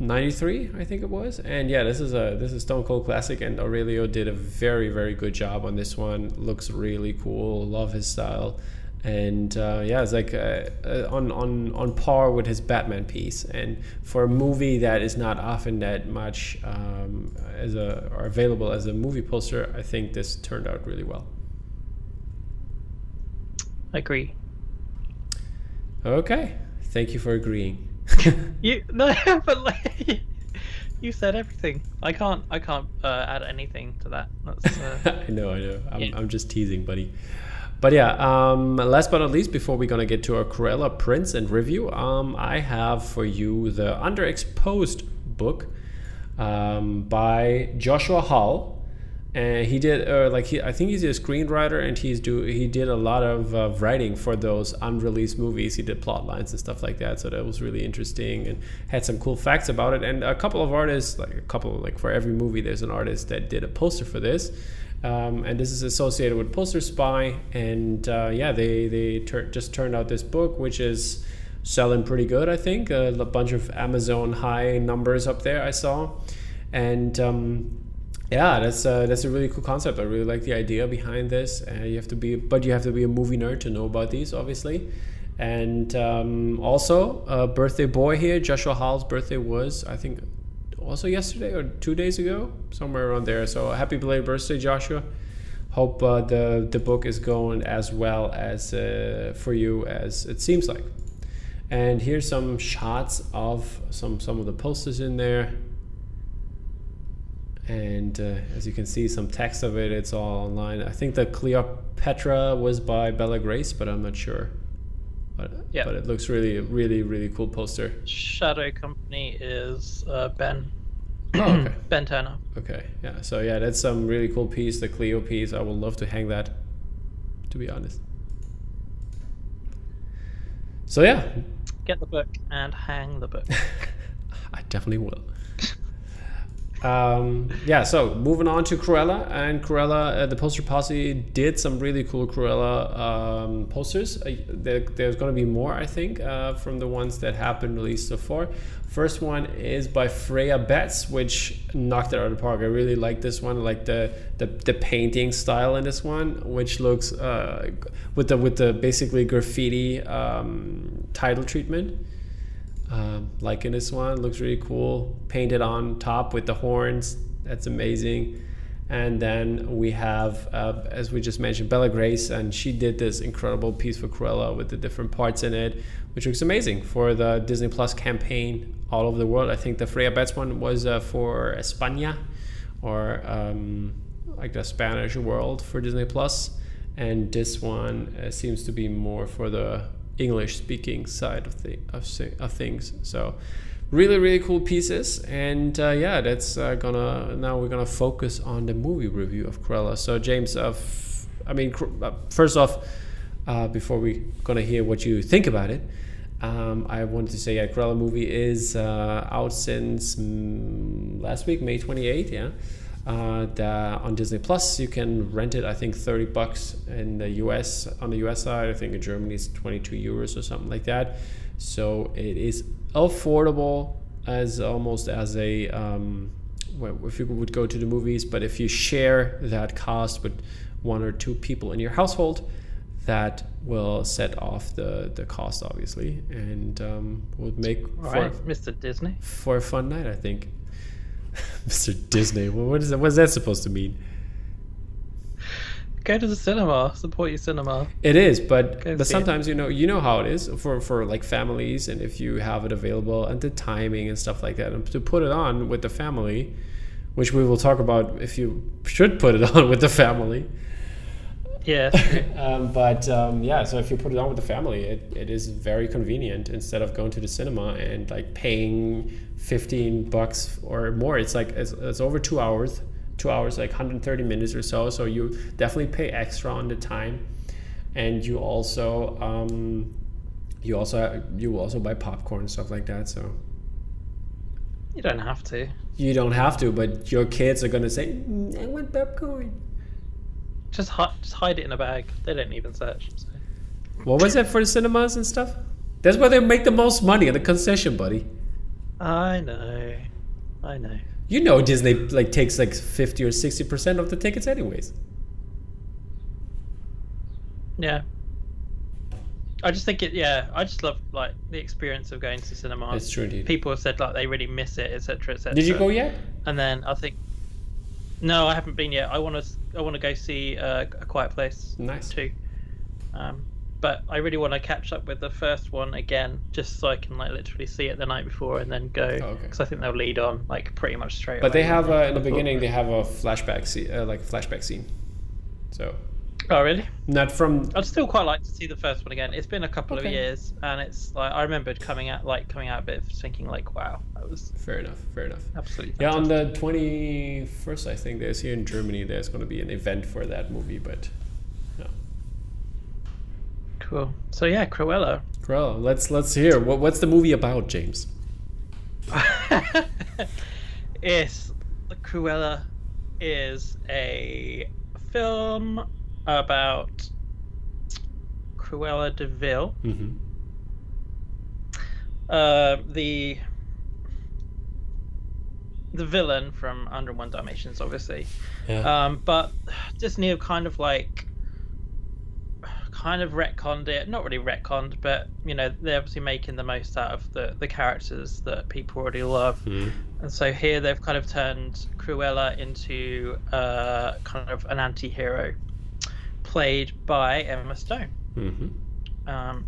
93 i think it was and yeah this is a this is stone cold classic and aurelio did a very very good job on this one looks really cool love his style and uh, yeah it's like uh, uh, on on on par with his batman piece and for a movie that is not often that much um, as a or available as a movie poster i think this turned out really well I Agree. okay thank you for agreeing [laughs] You no, [laughs] but like you said everything. I can't. I can't uh, add anything to that. That's. Uh, [laughs] I know, I know. I'm, Yeah. I'm just teasing, buddy. But yeah, um, last but not least, before we're gonna get to our Cruella prints and review, um, I have for you the Underexposed book um, by Joshua Hall, and he did uh, like he I think he's a screenwriter and he's do he did a lot of uh, writing for those unreleased movies. He did plot lines and stuff like that, so that was really interesting and had some cool facts about it. And a couple of artists, like a couple like for every movie, there's an artist that did a poster for this. Um, and this is associated with Poster Spy, and uh, yeah, they they tur- just turned out this book, which is selling pretty good. I think a bunch of Amazon high numbers up there I saw, and um, yeah, that's uh, that's a really cool concept. I really like the idea behind this. Uh, you have to be, but you have to be a movie nerd to know about these, obviously. And um, also, birthday boy here, Joshua Hall's birthday was, I think, also yesterday or two days ago, somewhere around there. So happy belated birthday, Joshua. Hope uh, the the book is going as well as uh, for you as it seems like. And here's some shots of some some of the posters in there and uh, as you can see some text of it it's all online i think the cleopatra was by bella grace but i'm not sure but, Yeah. but it looks really really really cool poster Shadow Company is uh, Ben. Oh, [clears throat] okay. Ben Turner. okay yeah so yeah that's some really cool piece the cleo piece. I would love to hang that to be honest. So yeah. Get the book and hang the book. [laughs] i definitely will um, yeah, so moving on to Cruella, and Cruella, uh, the poster posse did some really cool Cruella um, posters. Uh, there, there's going to be more, I think, uh, from the ones that have been released so far. First one is by Freya Betts, which knocked it out of the park. I really like this one, I like the, the the painting style in this one, which looks uh, with the with the basically graffiti um, title treatment. Um, like in this one, looks really cool. Painted on top with the horns. That's amazing. And then we have, uh, as we just mentioned, Bella Grace, and she did this incredible piece for Cruella with the different parts in it, which looks amazing for the Disney Plus campaign all over the world. I think the Freya Betts one was uh, for España, or um, like the Spanish world for Disney Plus, and this one uh, seems to be more for the English speaking side of the of, of things. So really really cool pieces and uh, yeah that's uh, gonna now we're gonna focus on the movie review of Cruella. So James, uh, mean uh, first off, uh, before we gonna hear what you think about it. Um, I wanted to say, yeah, Cruella movie is uh, out since mm, last week, May 28th. Yeah, uh, the, on Disney Plus. You can rent it, I think, 30 bucks in the US, on the US side. I think in Germany it's 22 euros or something like that. So it is affordable as almost as a, um, well, if you would go to the movies, but if you share that cost with one or two people in your household, that will set off the, the cost, obviously, and um, would make All for, right, Mr. Disney for a fun night. I think. [laughs] Mr. Disney. Well, what is that? What is that supposed to mean? Go to the cinema. Support your cinema. It is, but Go but sometimes it. you know you know how it is for for like families, and if you have it available and the timing and stuff like that, and to put it on with the family, which we will talk about if you should put it [laughs] on with the family. Yeah. [laughs] um, but um, yeah, so if you put it on with the family, it, it is very convenient instead of going to the cinema and like paying 15 bucks or more. It's like it's, it's over two hours, two hours, like 130 minutes or so. So you definitely pay extra on the time, and you also um, you also you also buy popcorn and stuff like that. So you don't have to. You don't have to, but your kids are gonna say, mm, "I want popcorn." Just hi- just hide it in a bag. They don't even search. So. What was it for the cinemas and stuff? That's where they make the most money at the concession, buddy. I know. I know. You know Disney like takes like 50 or 60% of the tickets anyways. Yeah. I just think it yeah, I just love like the experience of going to cinema. It's true indeed. People have said like they really miss it, etc. etc. Did you go yet? And then I think no, I haven't been yet. I want to I want to go see uh, a Quiet Place. Nice. Too. Um, but I really want to catch up with the first one again, just so I can like literally see it the night before and then go, because oh, okay. I think they'll lead on like pretty much straight. But they have uh, in the beginning they have a flashback scene, uh, like flashback scene. So. Oh really? Not from. I'd still quite like to see the first one again. It's been a couple okay. of years, and it's like I remembered coming out like coming out a bit thinking like, wow, that was fair enough. Fair enough. Absolutely. Fantastic. Yeah, on the twenty first, I think there's here in Germany. There's going to be an event for that movie, but Cool. So yeah, Cruella. Cruella. Let's let's hear what what's the movie about, James? [laughs] yes, Cruella is a film about Cruella de Vil. Mm-hmm. Uh, the the villain from 101 Dalmatians, obviously. Yeah. Um, but Disney have kind of like kind of retconned it. Not really retconned, but you know they're obviously making the most out of the the characters that people already love. Mm. And so here they've kind of turned Cruella into uh, kind of an anti-hero, played by Emma Stone. Mm-hmm. Um,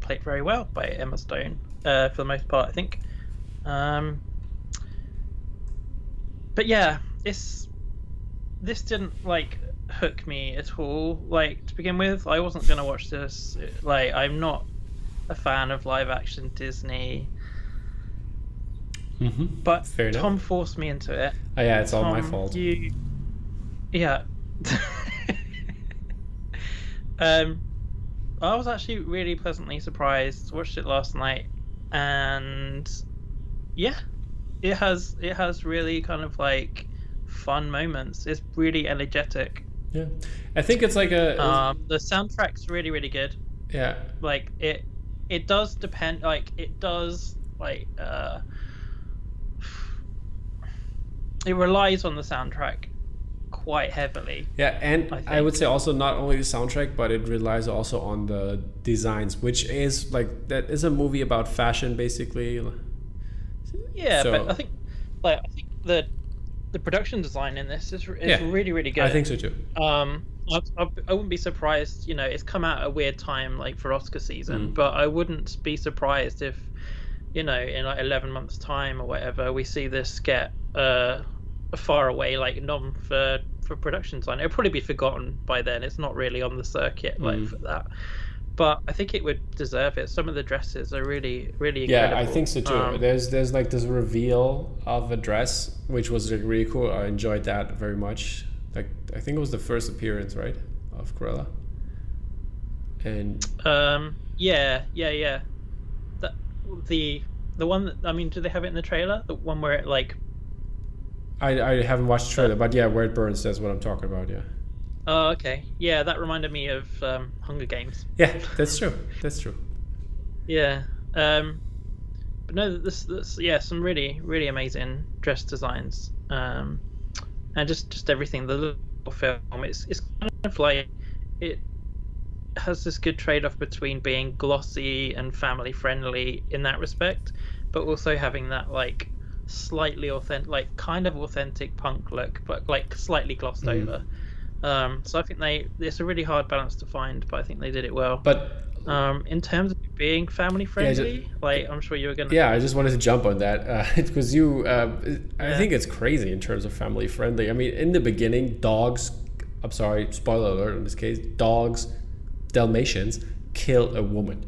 played very well by Emma Stone uh, for the most part, I think. Um, but yeah, it's this didn't like hook me at all. Like to begin with, I wasn't gonna watch this. Like I'm not a fan of live action Disney. Mm-hmm. But Fair Tom enough. forced me into it. Oh yeah, it's Tom, all my fault. You, yeah. [laughs] um, I was actually really pleasantly surprised. Watched it last night, and yeah, it has it has really kind of like fun moments. It's really energetic. Yeah, I think it's like a Um, the soundtrack's really really good. yeah. Like it it does depend. Like it does like uh, [sighs] it relies on the soundtrack quite heavily. Yeah, and I I, would say also not only the soundtrack, but it relies also on the designs, which is like that is a movie about fashion, basically. Yeah, So- but I think like I think the the production design in this is, is Yeah, really really good. I think so too. Um, I, I, wouldn't be surprised. You know, it's come out at a weird time, like for Oscar season. Mm. But I wouldn't be surprised if, you know, in like eleven months' time or whatever, we see this get uh, far away like nom for for production design. It'll probably be forgotten by then. It's not really on the circuit like Mm. for that. But I think it would deserve it. Some of the dresses are really, really Yeah. I think so too. Um, there's there's like this reveal of a dress, which was like really cool. I enjoyed that very much. Like I think it was the first appearance, right, of Cruella. And Um. Yeah. Yeah. Yeah. The the the one that I mean, do they have it in the trailer? The one where it like. I, I haven't watched the trailer, but yeah, where it burns, that's what I'm talking about. Yeah, Oh, okay. Yeah, that reminded me of um, Hunger Games. yeah, that's true. That's true. Yeah. Um. But no, this this yeah, some really really amazing dress designs. Um, and just just everything. The little film. It's it's kind of like it has this good trade off between being glossy and family friendly in that respect, but also having that like slightly authentic, like kind of authentic punk look, but like slightly glossed Mhm. over. Um, so I think they it's a really hard balance to find, but I think they did it well. But Um, in terms of being family friendly, like I'm sure you were gonna. yeah, I just wanted to jump on that uh, [laughs] because you. Uh, I Yeah. think it's crazy in terms of family friendly. I mean, in the beginning, dogs. I'm sorry, spoiler alert in this case. Dogs, Dalmatians kill a woman.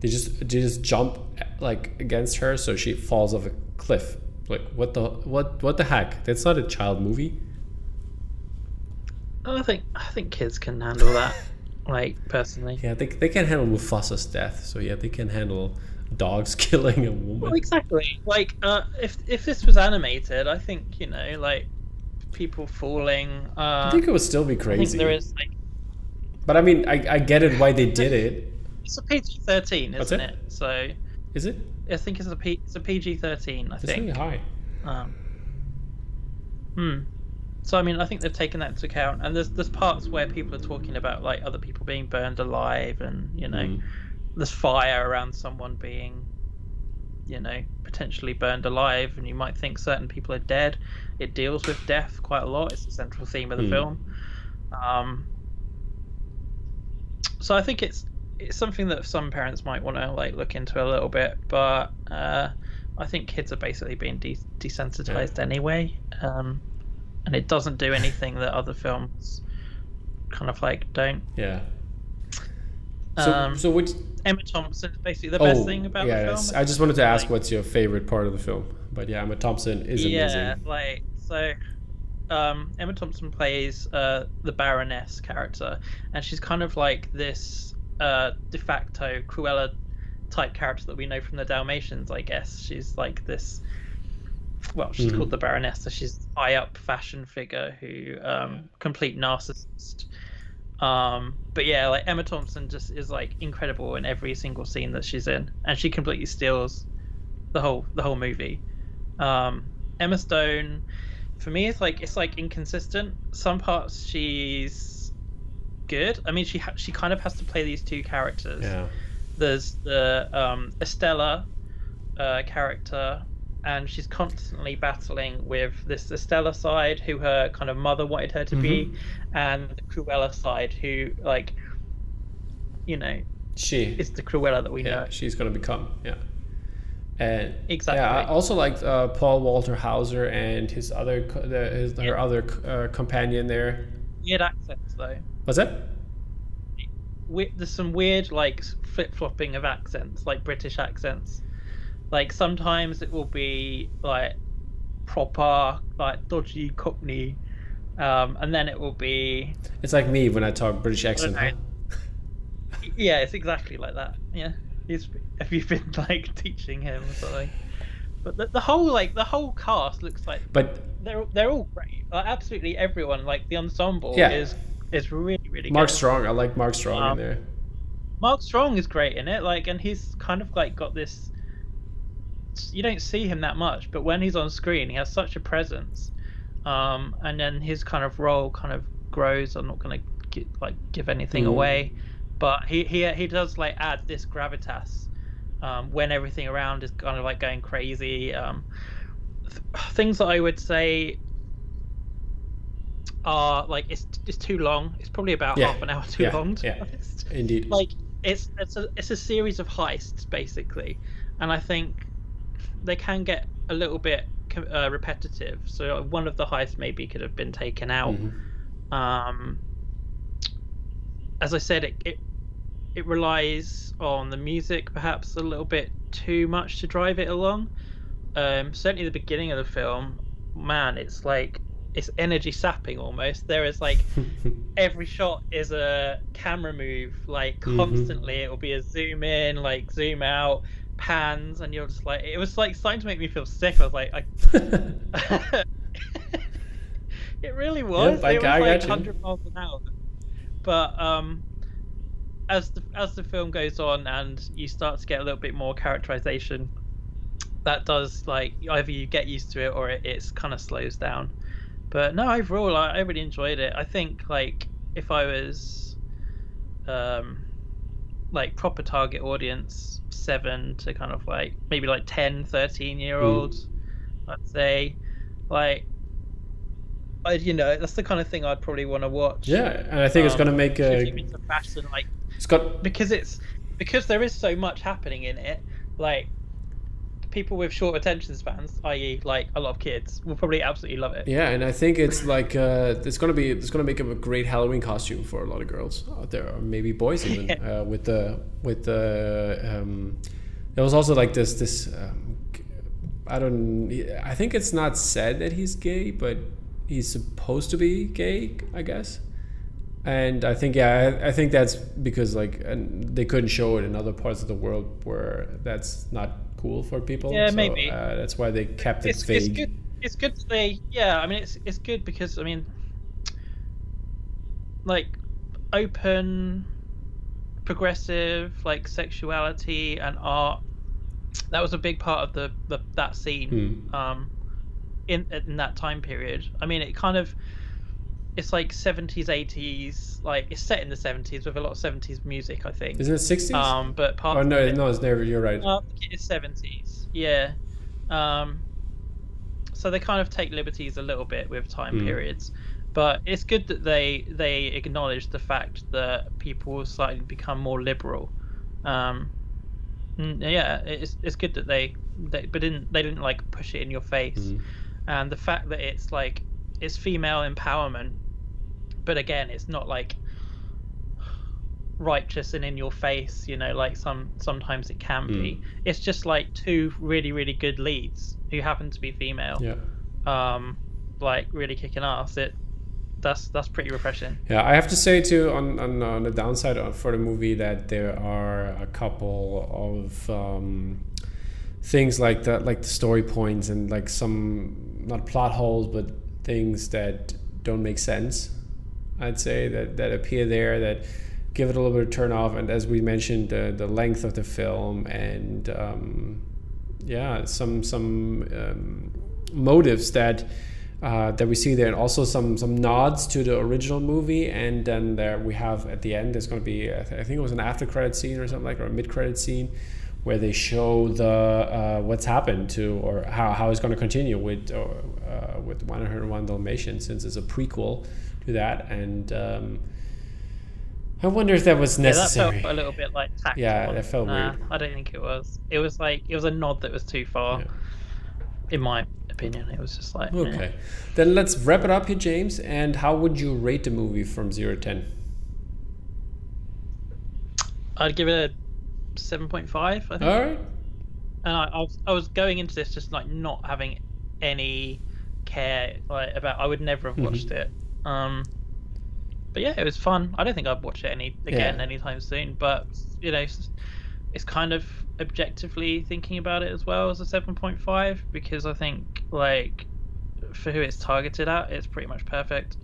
They just they just jump like against her, so she falls off a cliff. Like what the what what the heck? That's not a child movie. I think I think kids can handle that. [laughs] like personally. Yeah, they they can handle Mufasa's death, so yeah, they can handle dogs [laughs] killing a woman. Well, exactly. Like, uh, if if this was animated, I think you know, like people falling. Uh, I think it would still be crazy. there is like But I mean, I, I get it why they did it. it's a PG thirteen, isn't it? it? So Is it? I think it's a P, it's a PG thirteen. I It's think. really high. Um, hmm. So I mean, I think they've taken that into account, and there's there's parts where people are talking about like other people being burned alive, and you know, Mm. there's fire around someone being, you know, potentially burned alive, and you might think certain people are dead. It deals with death quite a lot. It's the central theme of the Mm. film. Um, so I think it's it's something that some parents might want to like look into a little bit, but uh, I think kids are basically being de- desensitized anyway, um, and it doesn't do anything that other films kind of like don't. Yeah. So, Um, so which? Emma Thompson is basically the best oh, thing about yeah, the yes. film. I just wanted to ask Like- what's your favorite part of the film. But yeah, Emma Thompson is yeah, amazing. like so. Um, Emma Thompson plays uh, the Baroness character, and she's kind of like this uh, de facto Cruella type character that we know from the Dalmatians. I guess she's like this. Well, she's Mhm. called the Baroness, so she's high up fashion figure who um, complete narcissist. Um, but yeah, like Emma Thompson just is like incredible in every single scene that she's in, and she completely steals the whole the whole movie. Um, Emma Stone, for me, it's like it's like inconsistent. Some parts she's good. I mean, she ha- she kind of has to play these two characters. Yeah. There's the um, Estella uh, character, and she's constantly battling with this Estella side, who her kind of mother wanted her to be, and the Cruella side, who like, you know, She. is the Cruella that we yeah, know. she's gonna become. Yeah. And Exactly. yeah, I also liked uh, Paul Walter Hauser and his other co- the, his, her Yeah. other uh, companion there. Weird accents though. What's that? we- there's some weird like flip flopping of accents, like British accents. Like sometimes it will be like proper, like dodgy Cockney, um, and then it will be It's like me when I talk British accent. huh? yeah, it's exactly like that. Yeah, he's have you been like teaching him or something? But the, the whole like the whole cast looks like But they're they're all great. Like, absolutely everyone. Like the ensemble Yeah. is is really really Mark good. Strong, I like Mark Strong Um, in there. Mark Strong is great in it. Like, and he's kind of like got this. You don't see him that much, but when he's on screen, he has such a presence. Um, and then his kind of role kind of grows. I'm not gonna get, like give anything Mm. away, but he he he does like add this gravitas um, when everything around is kind of like going crazy. Um, th- things that I would say are like it's it's too long. It's probably about Yeah. half an hour too Yeah. long. To Yeah. Indeed. like it's it's a it's a series of heists basically, and I think they can get a little bit uh, repetitive. So one of the heists maybe could have been taken out. Mhm. Um, as I said, it, it it relies on the music perhaps a little bit too much to drive it along. Um, certainly the beginning of the film, man, it's like it's energy sapping almost. There is like [laughs] every shot is a camera move like Mhm. constantly. It will be a zoom in like zoom out pans and you're just like it was like starting to make me feel sick. I was like I... [laughs] [laughs] it really was. It was like 100 miles an hour. But um as the as the film goes on and you start to get a little bit more characterization that does like either you get used to it or it, it's kind of slows down but no overall I, I really enjoyed it i think like if i was um like proper target audience 7 to kind of like maybe like 10 13 year olds i'd say like I, you know that's the kind of thing i'd probably want to watch yeah, and I think it's Um, gonna make a. fashion like It's got because it's because there is so much happening in it like people with short attention spans i.e like a lot of kids will probably absolutely love it Yeah, and I think it's like uh, it's gonna be it's gonna make a great Halloween costume for a lot of girls out there, or maybe boys even. [laughs] uh, with the with the um, there was also like this this um, I don't I think it's not said that he's gay, but he's supposed to be gay, I guess. And I think yeah, I, I think that's because like and they couldn't show it in other parts of the world where that's not cool for people. Yeah, so, maybe. Uh, that's why they kept it it's, vague. it's good it's good that they yeah i mean it's it's good because i mean like open progressive like sexuality and art that was a big part of the, the that scene Hmm. um in in that time period i mean it kind of it's like 70s 80s like it's set in the 70s with a lot of 70s music i think Isn't it sixties? um but part oh no, it- no, it's never. You're right. uh, it is seventies. Yeah. Um, so they kind of take liberties a little bit with time Mm. periods, but it's good that they they acknowledge the fact that people will slightly become more liberal. Um, mm, yeah, it's it's good that they they but didn't they didn't like push it in your face, Mhm. and the fact that it's like it's female empowerment, but again, it's not like righteous and in your face you know like some sometimes it can be it's just like two really really good leads who happen to be female Yeah, um like really kicking ass it that's that's pretty refreshing yeah. I have to say too, on on, on the downside of, for the movie, that there are a couple of um, things like that, like the story points and like some not plot holes, but things that don't make sense. I'd say that that appear there that give it a little bit of turn off, and as we mentioned, the the length of the film and um, yeah, some some um, motives that uh, that we see there, and also some some nods to the original movie. And then there we have at the end, there's going to be I, th- I think it was an after credit scene or something like, or a mid credit scene, where they show the uh, what's happened to or how, how it's going to continue with uh, with 101 Dalmatians, since it's a prequel that. And um, I wonder if that was necessary. yeah that felt a little bit like tacked Yeah, that felt nah, weird. i don't think it was it was like it was a nod that was too far Yeah. in my opinion it was just like. Okay, then let's wrap it up here, James. And how would you rate the movie from zero to ten? i'd give it a 7.5 i think All right. and I, I was I was going into this just like not having any care like about I would never have Mhm. watched it. Um, but yeah, it was fun. I don't think I'd watch it any again Yeah. anytime soon. But you know, s- it's kind of objectively thinking about it as well as a 7.5 because I think like for who it's targeted at, it's pretty much perfect.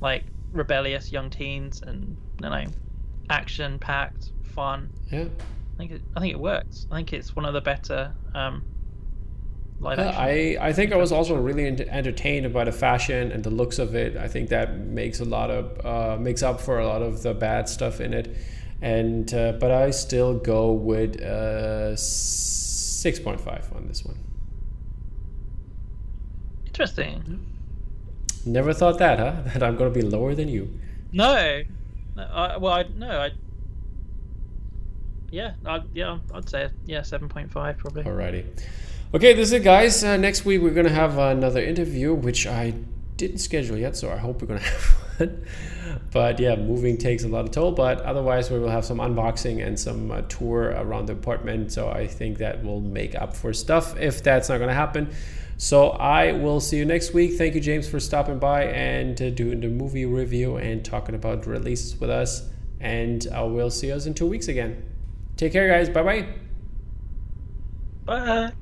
Like rebellious young teens and you know, action packed, fun. Yeah. I think it, I think it works. I think it's one of the better um, live Yeah, action. I, I think I was also really ent- entertained by the fashion and the looks of it. I think that makes a lot of uh, makes up for a lot of the bad stuff in it. And uh, but I still go with uh, six point five on this one. Interesting. Never thought that, huh? [laughs] That I'm gonna be lower than you. No, no I, well, I, no, I. Yeah, I, yeah, I'd say yeah, seven point five probably. Alrighty. Okay, this is it, guys. Uh, next week we're gonna have another interview, which I didn't schedule yet, so I hope we're gonna [laughs] have one. But yeah, moving takes a lot of toll. But otherwise, we will have some unboxing and some uh, tour around the apartment. So I think that will make up for stuff if that's not gonna happen. So I will see you next week. Thank you, James, for stopping by and uh, doing the movie review and talking about releases with us. And I will see us in two weeks again. Take care, guys. Bye bye. Bye.